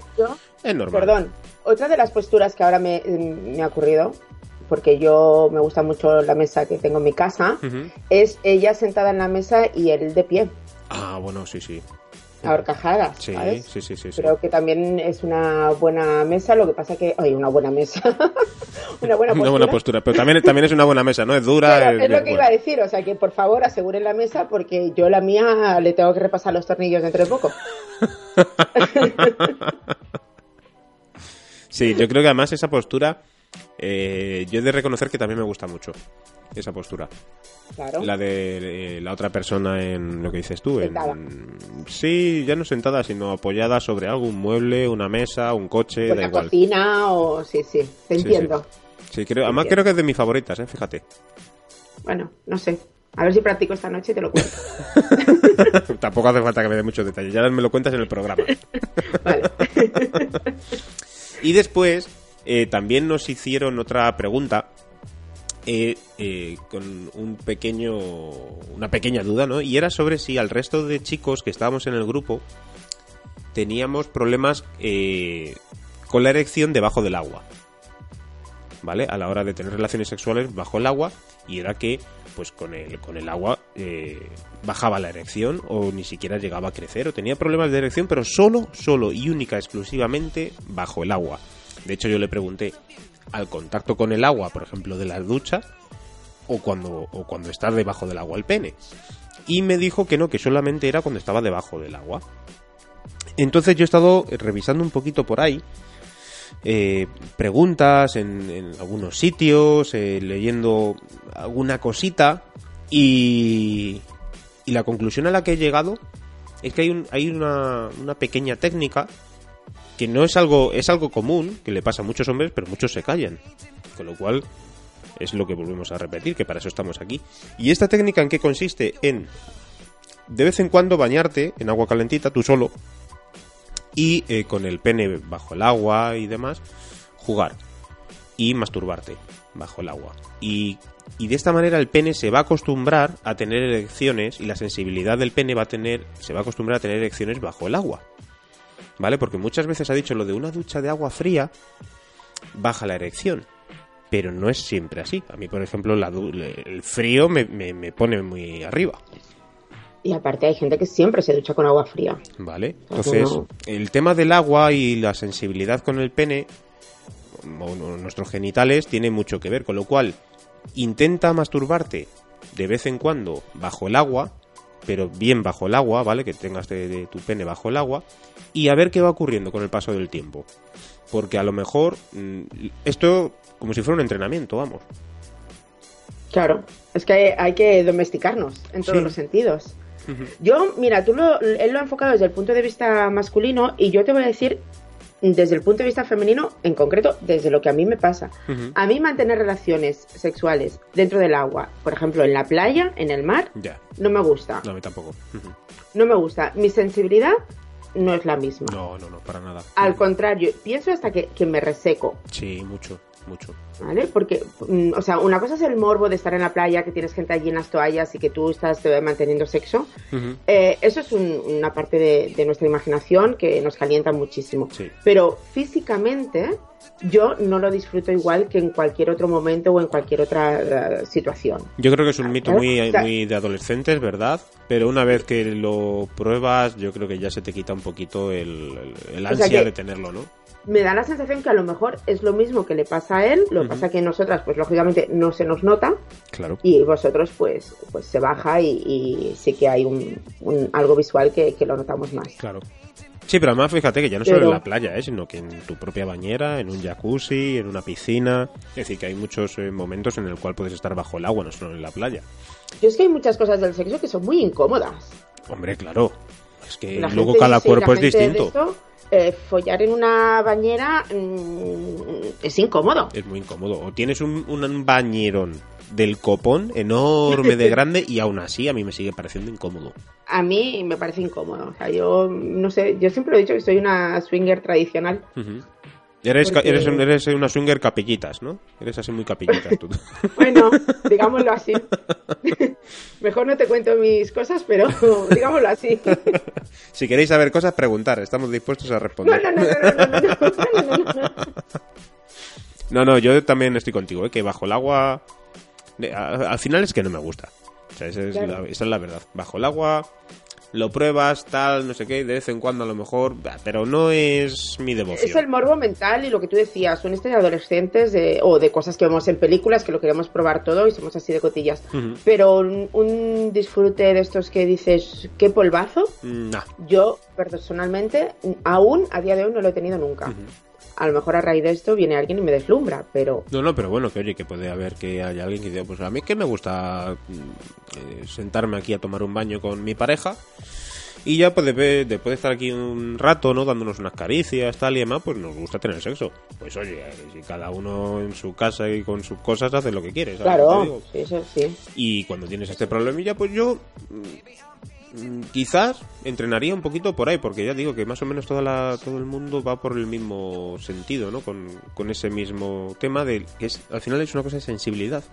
es normal. Perdón, otra de las posturas que ahora me, ha ocurrido, porque yo me gusta mucho la mesa que tengo en mi casa, es ella sentada en la mesa y él de pie. Ah, bueno, sí, sí a horcajadas, sí, Sí, sí, sí, Creo que también es una buena mesa, lo que pasa que... Ay, una buena mesa. una buena postura. Una buena postura, pero también, también es una buena mesa, ¿no? Es dura. es, lo que iba a decir, o sea que por favor aseguren la mesa porque yo la mía le tengo que repasar los tornillos dentro de poco. sí, yo creo que además esa postura Eh, yo he de reconocer que también me gusta mucho esa postura. Claro. La de eh, la otra persona en lo que dices tú. En, Sentada. sí, ya no sentada, sino apoyada sobre algo, un mueble, una mesa, un coche, Pues da la igual. cocina o... Sí, sí, te Sí, entiendo. Sí, creo, además creo que es de mis favoritas, ¿eh? fíjate. Bueno, no sé. A ver si practico esta noche y te lo cuento. Tampoco hace falta que me dé muchos detalles, ya me lo cuentas en el programa. Vale. Y después eh, también nos hicieron otra pregunta eh, eh, con un pequeño, una pequeña duda, ¿no? Y era sobre si al resto de chicos que estábamos en el grupo teníamos problemas eh, con la erección debajo del agua. ¿Vale? A la hora de tener relaciones sexuales bajo el agua y era que pues con el, con el agua bajaba la erección o ni siquiera llegaba a crecer o tenía problemas de erección pero solo, solo y única exclusivamente bajo el agua. De hecho yo le pregunté al contacto con el agua, por ejemplo, de las duchas o cuando, o cuando estás debajo del agua el pene. Y me dijo que no, que solamente era cuando estaba debajo del agua. Entonces yo he estado revisando un poquito por ahí eh, preguntas en, en algunos sitios, eh, leyendo alguna cosita y, y la conclusión a la que he llegado es que hay, un, hay una, una pequeña técnica que no es algo, es algo común, que le pasa a muchos hombres, pero muchos se callan. Con lo cual es lo que volvemos a repetir, que para eso estamos aquí. ¿Y esta técnica en qué consiste? En de vez en cuando bañarte en agua calentita, tú solo, y eh, con el pene bajo el agua y demás, jugar y masturbarte bajo el agua. Y, y de esta manera el pene se va a acostumbrar a tener erecciones y la sensibilidad del pene va a tener, se va a acostumbrar a tener erecciones bajo el agua. ¿Vale? Porque muchas veces ha dicho lo de una ducha de agua fría baja la erección. Pero no es siempre así. A mí, por ejemplo, la el frío me, me- me pone muy arriba. Y aparte hay gente que siempre se ducha con agua fría. ¿Vale? Entonces, el tema del agua y la sensibilidad con el pene o nuestros genitales tiene mucho que ver, con lo cual intenta masturbarte de vez en cuando bajo el agua, pero bien bajo el agua, ¿vale? Que tengas de, de tu pene bajo el agua y a ver qué va ocurriendo con el paso del tiempo. Porque a lo mejor mm, esto como si fuera un entrenamiento, vamos. Claro, es que hay, hay que domesticarnos en todos Sí. los sentidos. Yo, mira, tú lo, él lo ha enfocado desde el punto de vista masculino y yo te voy a decir desde el punto de vista femenino, en concreto, desde lo que a mí me pasa. A mí mantener relaciones sexuales dentro del agua, por ejemplo, en la playa, en el mar, no me gusta. no, a mí tampoco. No me gusta. Mi sensibilidad no es la misma. No, no, no, para nada. Al contrario, pienso hasta que, que me reseco. Sí, mucho, mucho. ¿Vale? Porque, mm, o sea, una cosa es el morbo de estar en la playa, que tienes gente allí en las toallas y que tú estás eh, manteniendo sexo. Eh, eso es un- una parte de, de nuestra imaginación que nos calienta muchísimo. Sí. Pero físicamente yo no lo disfruto igual que en cualquier otro momento o en cualquier otra eh, situación. Yo creo que es un mito muy, O sea- muy de adolescentes, ¿verdad? Pero una vez que lo pruebas, yo creo que ya se te quita un poquito el, el- el O sea ansia que- de tenerlo, ¿no? Me da la sensación que a lo mejor es lo mismo que le pasa a él, lo que Ujú. pasa que nosotras, pues lógicamente no se nos nota Claro. y vosotros, pues, pues se baja y, y sí que hay un, un- algo visual que, que lo notamos más. Claro. Sí, pero además fíjate que ya no solo Pero- en la playa, ¿eh? sino que en tu propia bañera, en un jacuzzi, en una piscina. Es decir, que hay muchos eh, momentos en el cual puedes estar bajo el agua, no solo en la playa. Yo es que hay muchas cosas del sexo que son muy incómodas. Hombre, claro. Es que La luego gente cada cuerpo es distinto. Eh, follar en una bañera mm, es incómodo. Es muy incómodo. O tienes un, un bañerón del copón enorme de grande y aún así a mí me sigue pareciendo incómodo. A mí me parece incómodo. O sea, yo no sé, yo siempre he dicho que soy una swinger tradicional. Eres, Porque- eres, eres una swinger capillitas, ¿no? Eres así muy capillitas tú. Bueno, digámoslo así. Mejor no te cuento mis cosas, pero digámoslo así. si queréis saber cosas, preguntar. Estamos dispuestos a No, responder. no, no, no, no, no, no, no, no, no. No, no, yo también estoy contigo, ¿eh? que bajo el agua... Al final es que no me gusta. O sea, esa es, Claro. la, esa es la verdad. Bajo el agua, lo pruebas, tal, no sé qué, de vez en cuando a lo mejor, pero no es mi devoción. Es el morbo mental y lo que tú decías, son estos adolescentes de, o de cosas que vemos en películas que lo queremos probar todo y somos así de cotillas. Pero un, un disfrute de estos que dices, qué polvazo, Mm, nah. yo personalmente aún a día de hoy no lo he tenido nunca. A lo mejor a raíz de esto viene alguien y me deslumbra, pero... No, no, pero bueno, que oye, que puede haber que haya alguien que diga, pues a mí que me gusta mm, eh, sentarme aquí a tomar un baño con mi pareja y ya pues después de estar aquí un rato, ¿no? Dándonos unas caricias, tal y demás, pues nos gusta tener sexo. Pues oye, si cada uno en su casa y con sus cosas hace lo que quiere, ¿sabes? Claro, eso sí. Y cuando tienes este problemilla, pues yo mm, quizás entrenaría un poquito por ahí, porque ya digo que más o menos toda la, todo el mundo va por el mismo sentido, ¿no? Con, con ese mismo tema de que es, al final es una cosa de sensibilidad.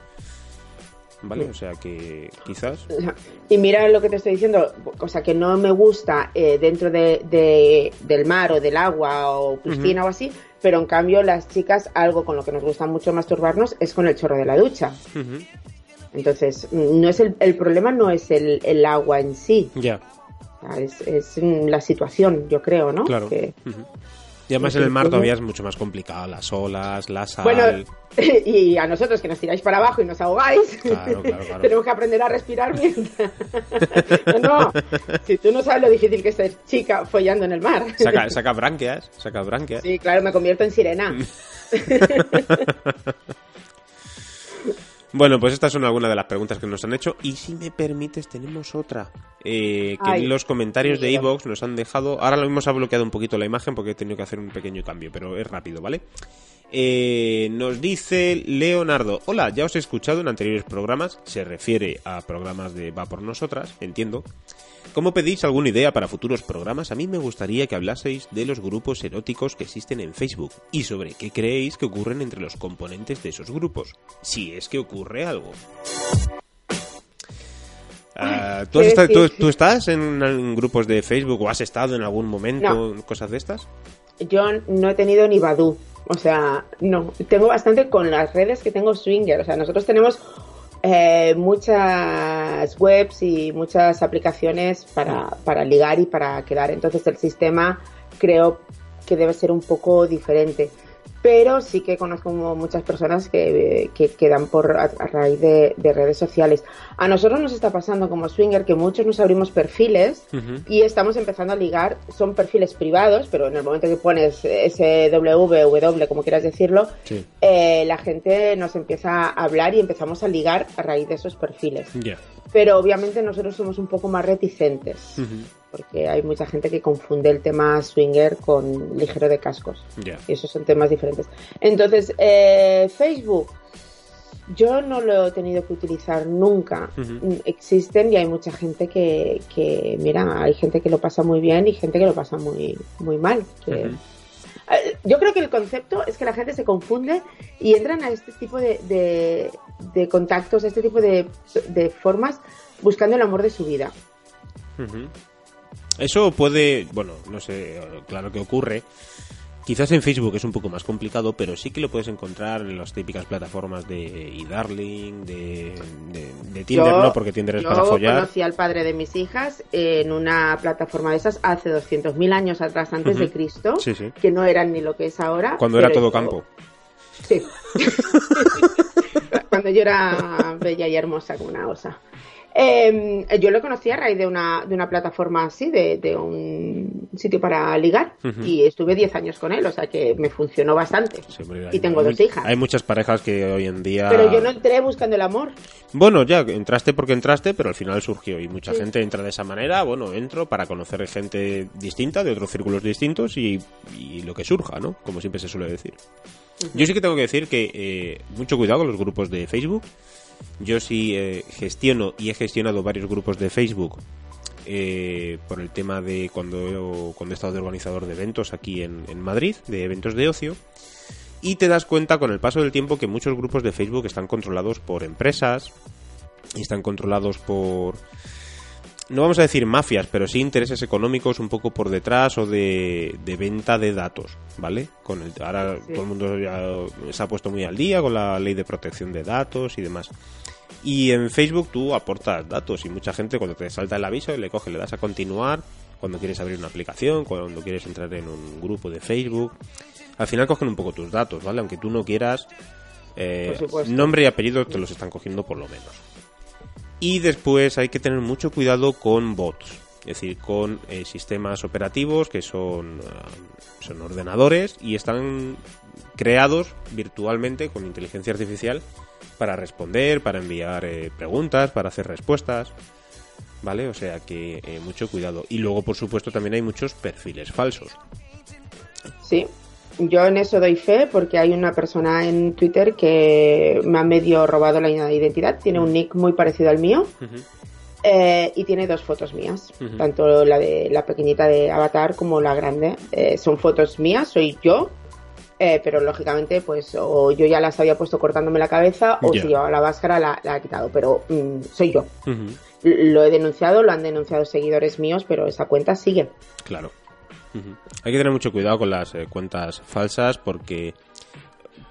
¿vale? O sea que quizás... Y mira lo que te estoy diciendo, o sea que no me gusta eh, dentro de, del mar o del agua o piscina o así, pero en cambio las chicas algo con lo que nos gusta mucho masturbarnos es con el chorro de la ducha. Entonces, no es el, el problema no es el, el agua en sí. Ya. Es, es, la situación, yo creo, ¿no? Claro. Y además en el mar todavía es mucho más complicado, las olas, la sal. Bueno, y a nosotros que nos tiráis para abajo y nos ahogáis, tenemos que aprender a respirar mientras. no, si tú no sabes lo difícil que es ser chica follando en el mar. Saca, saca branquias, saca branquias. Sí, claro, me convierto en sirena. Bueno, pues estas son algunas de las preguntas que nos han hecho. Y si me permites, tenemos otra. Eh, que en los comentarios de Evox nos han dejado. Ahora lo mismo se ha bloqueado un poquito la imagen porque he tenido que hacer un pequeño cambio, pero es rápido, ¿vale? Eh, nos dice Leonardo, hola, ya os he escuchado en anteriores programas, se refiere a programas de Va por Nosotras, entiendo. ¿Cómo pedís alguna idea para futuros programas? A mí me gustaría que hablaseis de los grupos eróticos que existen en Facebook y sobre qué creéis que ocurren entre los componentes de esos grupos, si es que ocurre algo. Ah, ¿tú, estás en, grupos de Facebook o has estado en algún momento en cosas de estas? Yo no he tenido ni Badu. O sea, no. Tengo bastante con las redes que tengo Swinger. O sea, nosotros tenemos eh, muchas webs y muchas aplicaciones para, para ligar y para quedar. Entonces el sistema creo que debe ser un poco diferente pero sí que conozco muchas personas que, que quedan por a, raíz de, redes sociales. A nosotros nos está pasando como swinger que muchos nos abrimos perfiles y estamos empezando a ligar, son perfiles privados, pero en el momento que pones SW, como quieras decirlo, eh, la gente nos empieza a hablar y empezamos a ligar a raíz de esos perfiles. Pero obviamente nosotros somos un poco más reticentes porque hay mucha gente que confunde el tema swinger con ligero de cascos. Y esos son temas diferentes. Entonces, eh, Facebook, yo no lo he tenido que utilizar nunca. Existen y hay mucha gente que, que, mira, hay gente que lo pasa muy bien y gente que lo pasa muy, muy mal. Eh, yo creo que el concepto es que la gente se confunde y entran a este tipo de, de, contactos, a este tipo de, de, formas buscando el amor de su vida. Eso puede, bueno, no sé, claro que ocurre. Quizás en Facebook es un poco más complicado, pero sí que lo puedes encontrar en las típicas plataformas de eDarling, de, de, Tinder, ¿no? Porque Tinder es para follar. Yo conocí al padre de mis hijas en una plataforma de esas hace 200.000 años atrás, antes de Cristo, que no eran ni lo que es ahora. Cuando era todo campo. Sí. Cuando yo era bella y hermosa como una osa. Eh, yo lo conocí a raíz de una, de una plataforma así, de, de un sitio para ligar, y estuve 10 años con él, o sea que me funcionó bastante. y tengo dos hijas. Hay muchas parejas que hoy en día. Pero yo no entré buscando el amor. Bueno, ya, entraste porque entraste, pero al final surgió, y mucha gente entra de esa manera. Bueno, entro para conocer gente distinta, de otros círculos distintos, y, y lo que surja, ¿no? Como siempre se suele decir. Yo sí que tengo que decir que eh, mucho cuidado con los grupos de Facebook yo sí eh, gestiono y he gestionado varios grupos de Facebook eh, por el tema de cuando, he estado de organizador de eventos aquí en, en Madrid, de eventos de ocio. Y te das cuenta con el paso del tiempo que muchos grupos de Facebook están controlados por empresas y están controlados por no vamos a decir mafias, pero sí intereses económicos un poco por detrás o de, venta de datos, ¿vale? Con el, ahora todo el mundo ya se ha puesto muy al día con la ley de protección de datos y demás. Y en Facebook tú aportas datos y mucha gente cuando te salta el aviso le coge, le das a continuar cuando quieres abrir una aplicación, cuando quieres entrar en un grupo de Facebook. Al final cogen un poco tus datos, ¿vale? Aunque tú no quieras, eh, nombre y apellido te los están cogiendo por lo menos. Y después hay que tener mucho cuidado con bots, es decir, con eh, sistemas operativos que son, uh, son ordenadores y están creados virtualmente con inteligencia artificial para responder, para enviar eh, preguntas, para hacer respuestas. ¿Vale? O sea que eh, mucho cuidado. Y luego, por supuesto, también hay muchos perfiles falsos. Sí, yo en eso doy fe porque hay una persona en Twitter que me ha medio robado la identidad. Tiene un nick muy parecido al mío. Eh, y tiene dos fotos mías, tanto la de la pequeñita de Avatar como la grande. Eh, son fotos mías, soy yo, eh, pero lógicamente, pues, o yo ya las había puesto cortándome la cabeza, o si llevaba la máscara la, la, ha quitado, pero mm, soy yo. Lo he denunciado, lo han denunciado seguidores míos, pero esa cuenta sigue. Claro. Hay que tener mucho cuidado con las cuentas falsas porque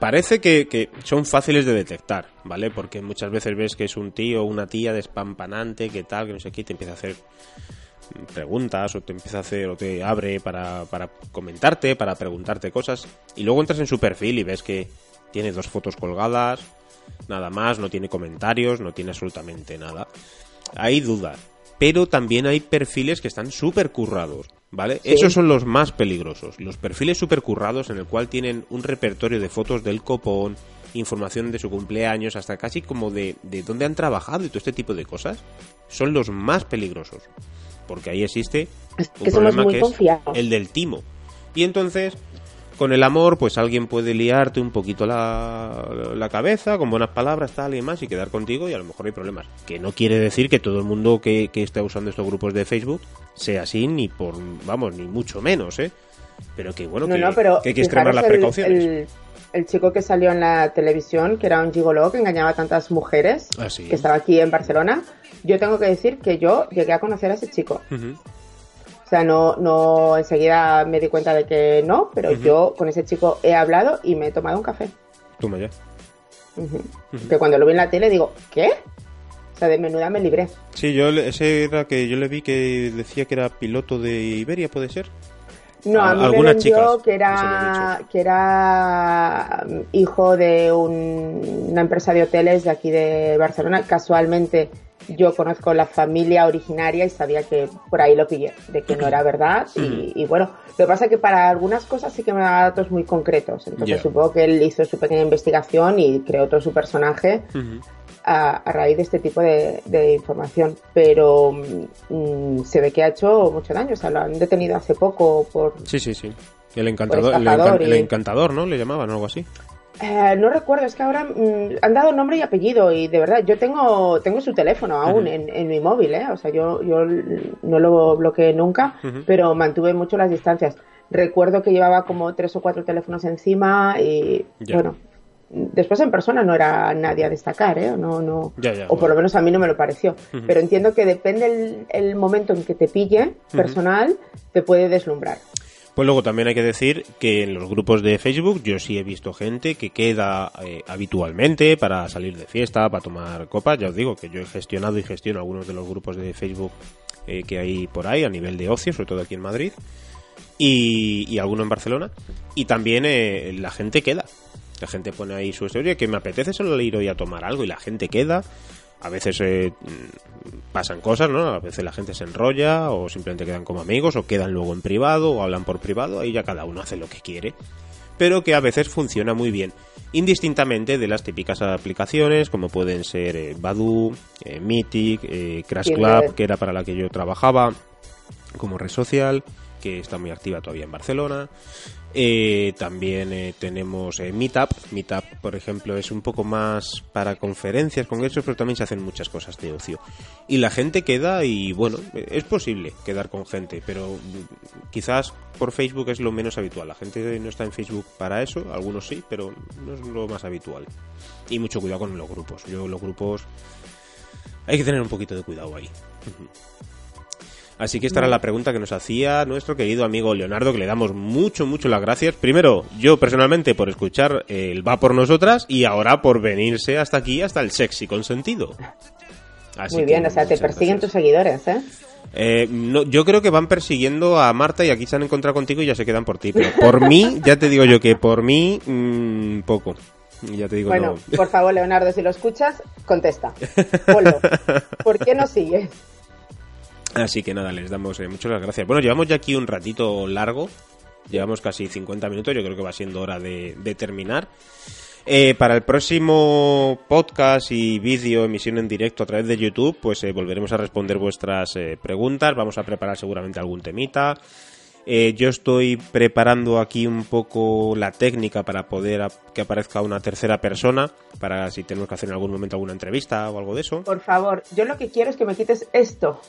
Parece que, son fáciles de detectar, ¿vale? Porque muchas veces ves que es un tío o una tía despampanante, que tal, que no sé qué, te empieza a hacer preguntas o te empieza a hacer o te abre para, para comentarte, para preguntarte cosas y luego entras en su perfil y ves que tiene dos fotos colgadas, nada más, no tiene comentarios, no tiene absolutamente nada. Hay dudas, pero también hay perfiles que están súper currados. ¿Vale? Esos son los más peligrosos. Los perfiles supercurrados en el cual tienen un repertorio de fotos del copón, información de su cumpleaños, hasta casi como de, de dónde han trabajado y todo este tipo de cosas, son los más peligrosos. Porque ahí existe un problema que es el del timo. Y entonces, con el amor, pues alguien puede liarte un poquito la, cabeza con buenas palabras, tal y más, y quedar contigo y a lo mejor hay problemas. Que no quiere decir que todo el mundo que, que está usando estos grupos de Facebook sea así, ni por, vamos, ni mucho menos, ¿eh? Pero que bueno, que, hay que extremar las precauciones. El, chico que salió en la televisión, que era un gigoló que engañaba a tantas mujeres, ah, que estaba aquí en Barcelona, yo tengo que decir que yo llegué a conocer a ese chico. Sea, no, no enseguida me di cuenta de que no, pero yo con ese chico he hablado y me he tomado un café. Toma ya. Que cuando lo vi en la tele digo, ¿qué? O sea, de menuda me libré. Sí, yo ese era que yo le vi que decía que era piloto de Iberia, ¿puede ser? No, a, mí me vendió que era, que era mm, hijo de una empresa de hoteles de aquí de Barcelona. Casualmente yo conozco la familia originaria y sabía que por ahí lo pillé, de que no era verdad. Y, bueno, lo que pasa es que para algunas cosas sí que me da datos muy concretos. Entonces supongo que él hizo su pequeña investigación y creó todo su personaje a, raíz de este tipo de, información. Pero mm, se ve que ha hecho mucho daño. O sea, lo han detenido hace poco por. Sí, sí, sí. El encantador, el, encantador, ¿no? Le llamaban o algo así. Eh, no recuerdo, es que ahora mm, han dado nombre y apellido y de verdad, yo tengo tengo su teléfono aún en, mi móvil, ¿eh? O sea, yo, yo no lo bloqueé nunca, pero mantuve mucho las distancias. Recuerdo que llevaba como tres o cuatro teléfonos encima y bueno, después en persona no era nadie a destacar, ¿eh? No, no, o por lo menos a mí no me lo pareció. Pero entiendo que depende el, momento en que te pille personal, te puede deslumbrar. Pues luego también hay que decir que en los grupos de Facebook yo sí he visto gente que queda eh, habitualmente para salir de fiesta, para tomar copas. Ya os digo que yo he gestionado y gestiono algunos de los grupos de Facebook eh, que hay por ahí a nivel de ocio, sobre todo aquí en Madrid, y, y alguno en Barcelona. Y también eh, la gente queda. La gente pone ahí su historia que me apetece solo ir hoy a tomar algo y la gente queda a veces eh, pasan cosas, ¿no? A veces la gente se enrolla o simplemente quedan como amigos o quedan luego en privado o hablan por privado, ahí ya cada uno hace lo que quiere. Pero que a veces funciona muy bien, indistintamente de las típicas aplicaciones como pueden ser eh, Badu, eh, Mythic, Crash Club, que era para la que yo trabajaba como red social, que está muy activa todavía en Barcelona. Eh, también eh, tenemos eh, Meetup. Meetup, por ejemplo, es un poco más para conferencias, congresos, pero también se hacen muchas cosas de ocio. Y la gente queda y, bueno, es posible quedar con gente, pero mm, quizás por Facebook es lo menos habitual. La gente no está en Facebook para eso, algunos sí, pero no es lo más habitual. Y mucho cuidado con los grupos. Yo los grupos... Hay que tener un poquito de cuidado ahí. Así que esta era la pregunta que nos hacía nuestro querido amigo Leonardo, que le damos mucho, mucho las gracias. Primero, yo personalmente por escuchar el Va por nosotras y ahora por venirse hasta aquí, hasta el sexy consentido. Muy bien, o sea, te persiguen tus seguidores, ¿eh? Eh, no, yo creo que van persiguiendo a Marta y aquí se han encontrado contigo y ya se quedan por ti. Pero por mí, ya te digo yo que por mí, mmm, poco. Ya te digo bueno, por favor, Leonardo, si lo escuchas, contesta. Ponlo. ¿Por qué no sigues? Así que nada, les damos eh, muchas gracias. Bueno, llevamos ya aquí un ratito largo, llevamos casi 50 minutos, yo creo que va siendo hora de, terminar. Eh, para el próximo podcast y vídeo, emisión en directo a través de YouTube, pues eh, volveremos a responder vuestras eh, preguntas. Vamos a preparar seguramente algún temita. Yo estoy preparando aquí un poco la técnica para poder que aparezca una tercera persona, para si tenemos que hacer en algún momento alguna entrevista o algo de eso. Por favor, yo lo que quiero es que me quites esto.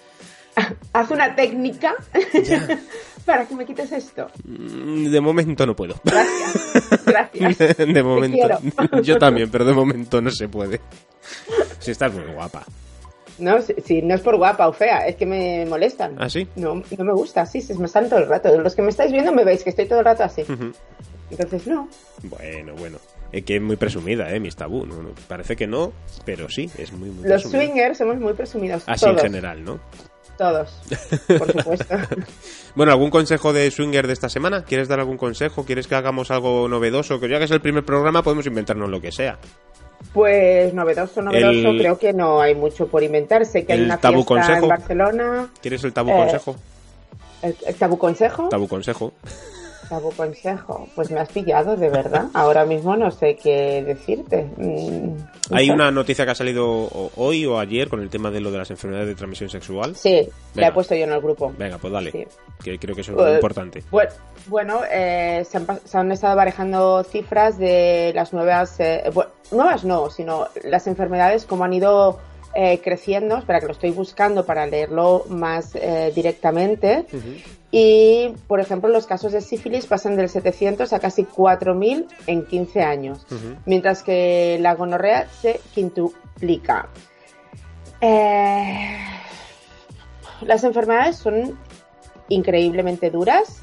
Haz una técnica para que me quites esto. Mm, De momento no puedo. Gracias. Gracias. De momento. Yo también, pero de momento no se puede. Si estás muy guapa. No, si, si no es por guapa o fea, es que me molestan. ¿Ah, sí? No, no me gusta, sí, se me están todo el rato. Los que me estáis viendo me veis que estoy todo el rato así. Entonces, no. Bueno, bueno. Es que es muy presumida, ¿eh? Mis tabú. No, no, parece que no, pero sí, es muy, muy Los presumida. swingers somos muy presumidos. Así en general, ¿no? Todos, por supuesto. Bueno, ¿algún consejo de swinger de esta semana? ¿Quieres dar algún consejo? ¿Quieres que hagamos algo novedoso? Que ya que es el primer programa podemos inventarnos lo que sea. Pues novedoso, novedoso, El- creo que no hay mucho por inventar. Sé que hay el una tabú fiesta consejo. en Barcelona. ¿Quieres el tabú Eh, consejo? ¿El, el tabú consejo? Tabú consejo. Tabú consejo. Pues me has pillado, de verdad. Ahora mismo no sé qué decirte. Mm, Hay una noticia que ha salido hoy o ayer con el tema de lo de las enfermedades de transmisión sexual. Sí, la Venga. he puesto yo en el grupo. Venga, pues dale. Sí. Que creo que eso es muy Eh, importante. Bueno, bueno eh, se, han, se han estado barajando cifras de las nuevas, eh, bu- nuevas no, sino las enfermedades como han ido eh, creciendo. Espera que lo estoy buscando para leerlo más eh, directamente. Y, por ejemplo, los casos de sífilis pasan del 700 a casi 4.000 en 15 años, mientras que la gonorrea se quintuplica. Eh, las enfermedades son increíblemente duras,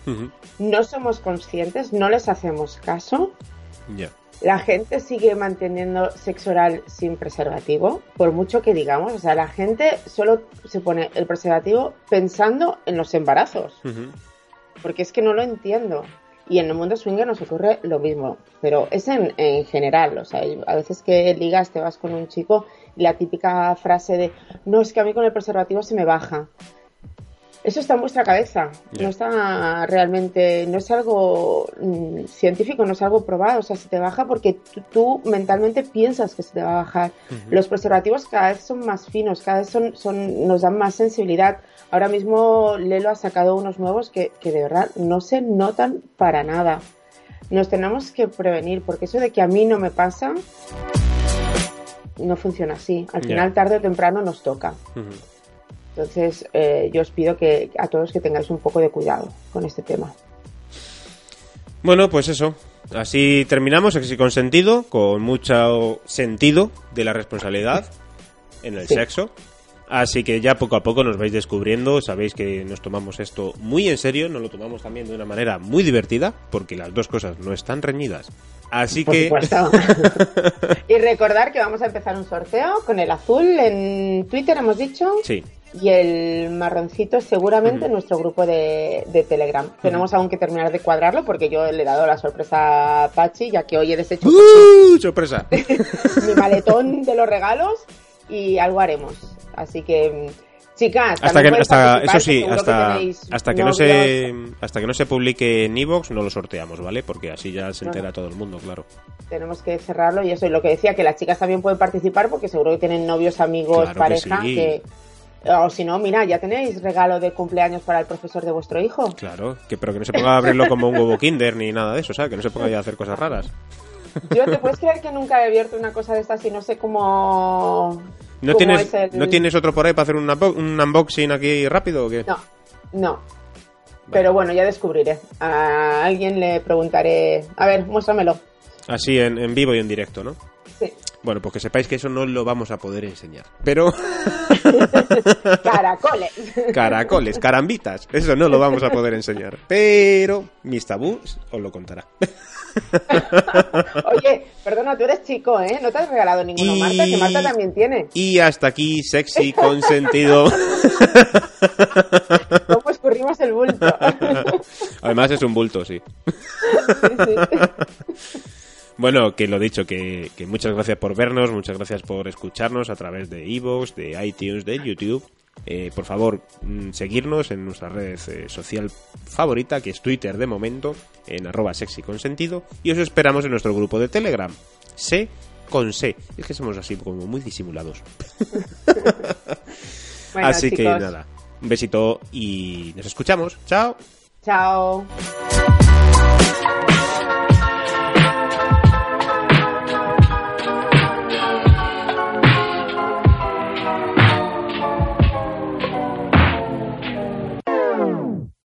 no somos conscientes, no les hacemos caso. La gente sigue manteniendo sexo oral sin preservativo, por mucho que digamos. O sea, la gente solo se pone el preservativo pensando en los embarazos, porque es que no lo entiendo. Y en el mundo swinger nos ocurre lo mismo, pero es en, en general. O sea, a veces que ligas, te vas con un chico y la típica frase de, no, es que a mí con el preservativo se me baja. Eso está en vuestra cabeza, no está realmente, no es algo mm, científico, no es algo probado, o sea, se te baja porque tú, mentalmente piensas que se te va a bajar. Los preservativos cada vez son más finos, cada vez son, son, nos dan más sensibilidad. Ahora mismo Lelo ha sacado unos nuevos que, que de verdad no se notan para nada. Nos tenemos que prevenir, porque eso de que a mí no me pasa, no funciona así. Al final, tarde o temprano, nos toca. Entonces, eh, yo os pido que a todos que tengáis un poco de cuidado con este tema. Bueno, pues eso. Así terminamos, así con sentido, con mucho sentido de la responsabilidad en el Sí. sexo. Así que ya poco a poco nos vais descubriendo, sabéis que nos tomamos esto muy en serio, nos lo tomamos también de una manera muy divertida, porque las dos cosas no están reñidas. Así Por que... y recordar que vamos a empezar un sorteo con el azul en Twitter, hemos dicho. sí, Y el marroncito seguramente en nuestro grupo de, de Telegram. Tenemos aún que terminar de cuadrarlo porque yo le he dado la sorpresa a Pachi, ya que hoy he deshecho ¡Uh! ¡Sorpresa! mi maletón de los regalos y algo haremos. Así que, mm, chicas, Hasta que, hasta, eso sí, que hasta, que no se hasta que no se publique en Evox no lo sorteamos, ¿vale? Porque así ya se entera no. todo el mundo, claro. Tenemos que cerrarlo y eso es lo que decía, que las chicas también pueden participar porque seguro que tienen novios, amigos, Claro que pareja, sí. que... O si no, mira, ya tenéis regalo de cumpleaños para el profesor de vuestro hijo. Claro, que pero que no se ponga a abrirlo como un huevo Kinder ni nada de eso, ¿sabes? Que no se ponga ya a hacer cosas raras. Yo te puedes creer que nunca he abierto una cosa de estas y no sé cómo. ¿No cómo tienes, el- ¿No tienes otro por ahí para hacer un, un unboxing aquí rápido o qué? No, no. Pero bueno, ya descubriré. A alguien le preguntaré. A ver, muéstramelo. Así en, en vivo y en directo, ¿no? Bueno, pues que sepáis que eso no lo vamos a poder enseñar. Pero Caracoles. caracoles, carambitas, eso no lo vamos a poder enseñar. Pero mis tabús os lo contará. Oye, perdona, tú eres chico, ¿eh? No te has regalado ninguno, Y- Marta, que Marta también tiene. Y hasta aquí, sexy consentido. ¿Cómo escurrimos el bulto? Además es un bulto, sí. Sí, sí. Bueno, que lo dicho, que, que muchas gracias por vernos, muchas gracias por escucharnos a través de Evox, de iTunes, de YouTube. eh, por favor, mm, seguirnos en nuestra red eh, social favorita, que es Twitter de momento, en arroba sexy consentido, y os esperamos en nuestro grupo de Telegram, C con C. Es que somos así como muy disimulados. así que nada, un besito y nos escuchamos. Chao. Chao.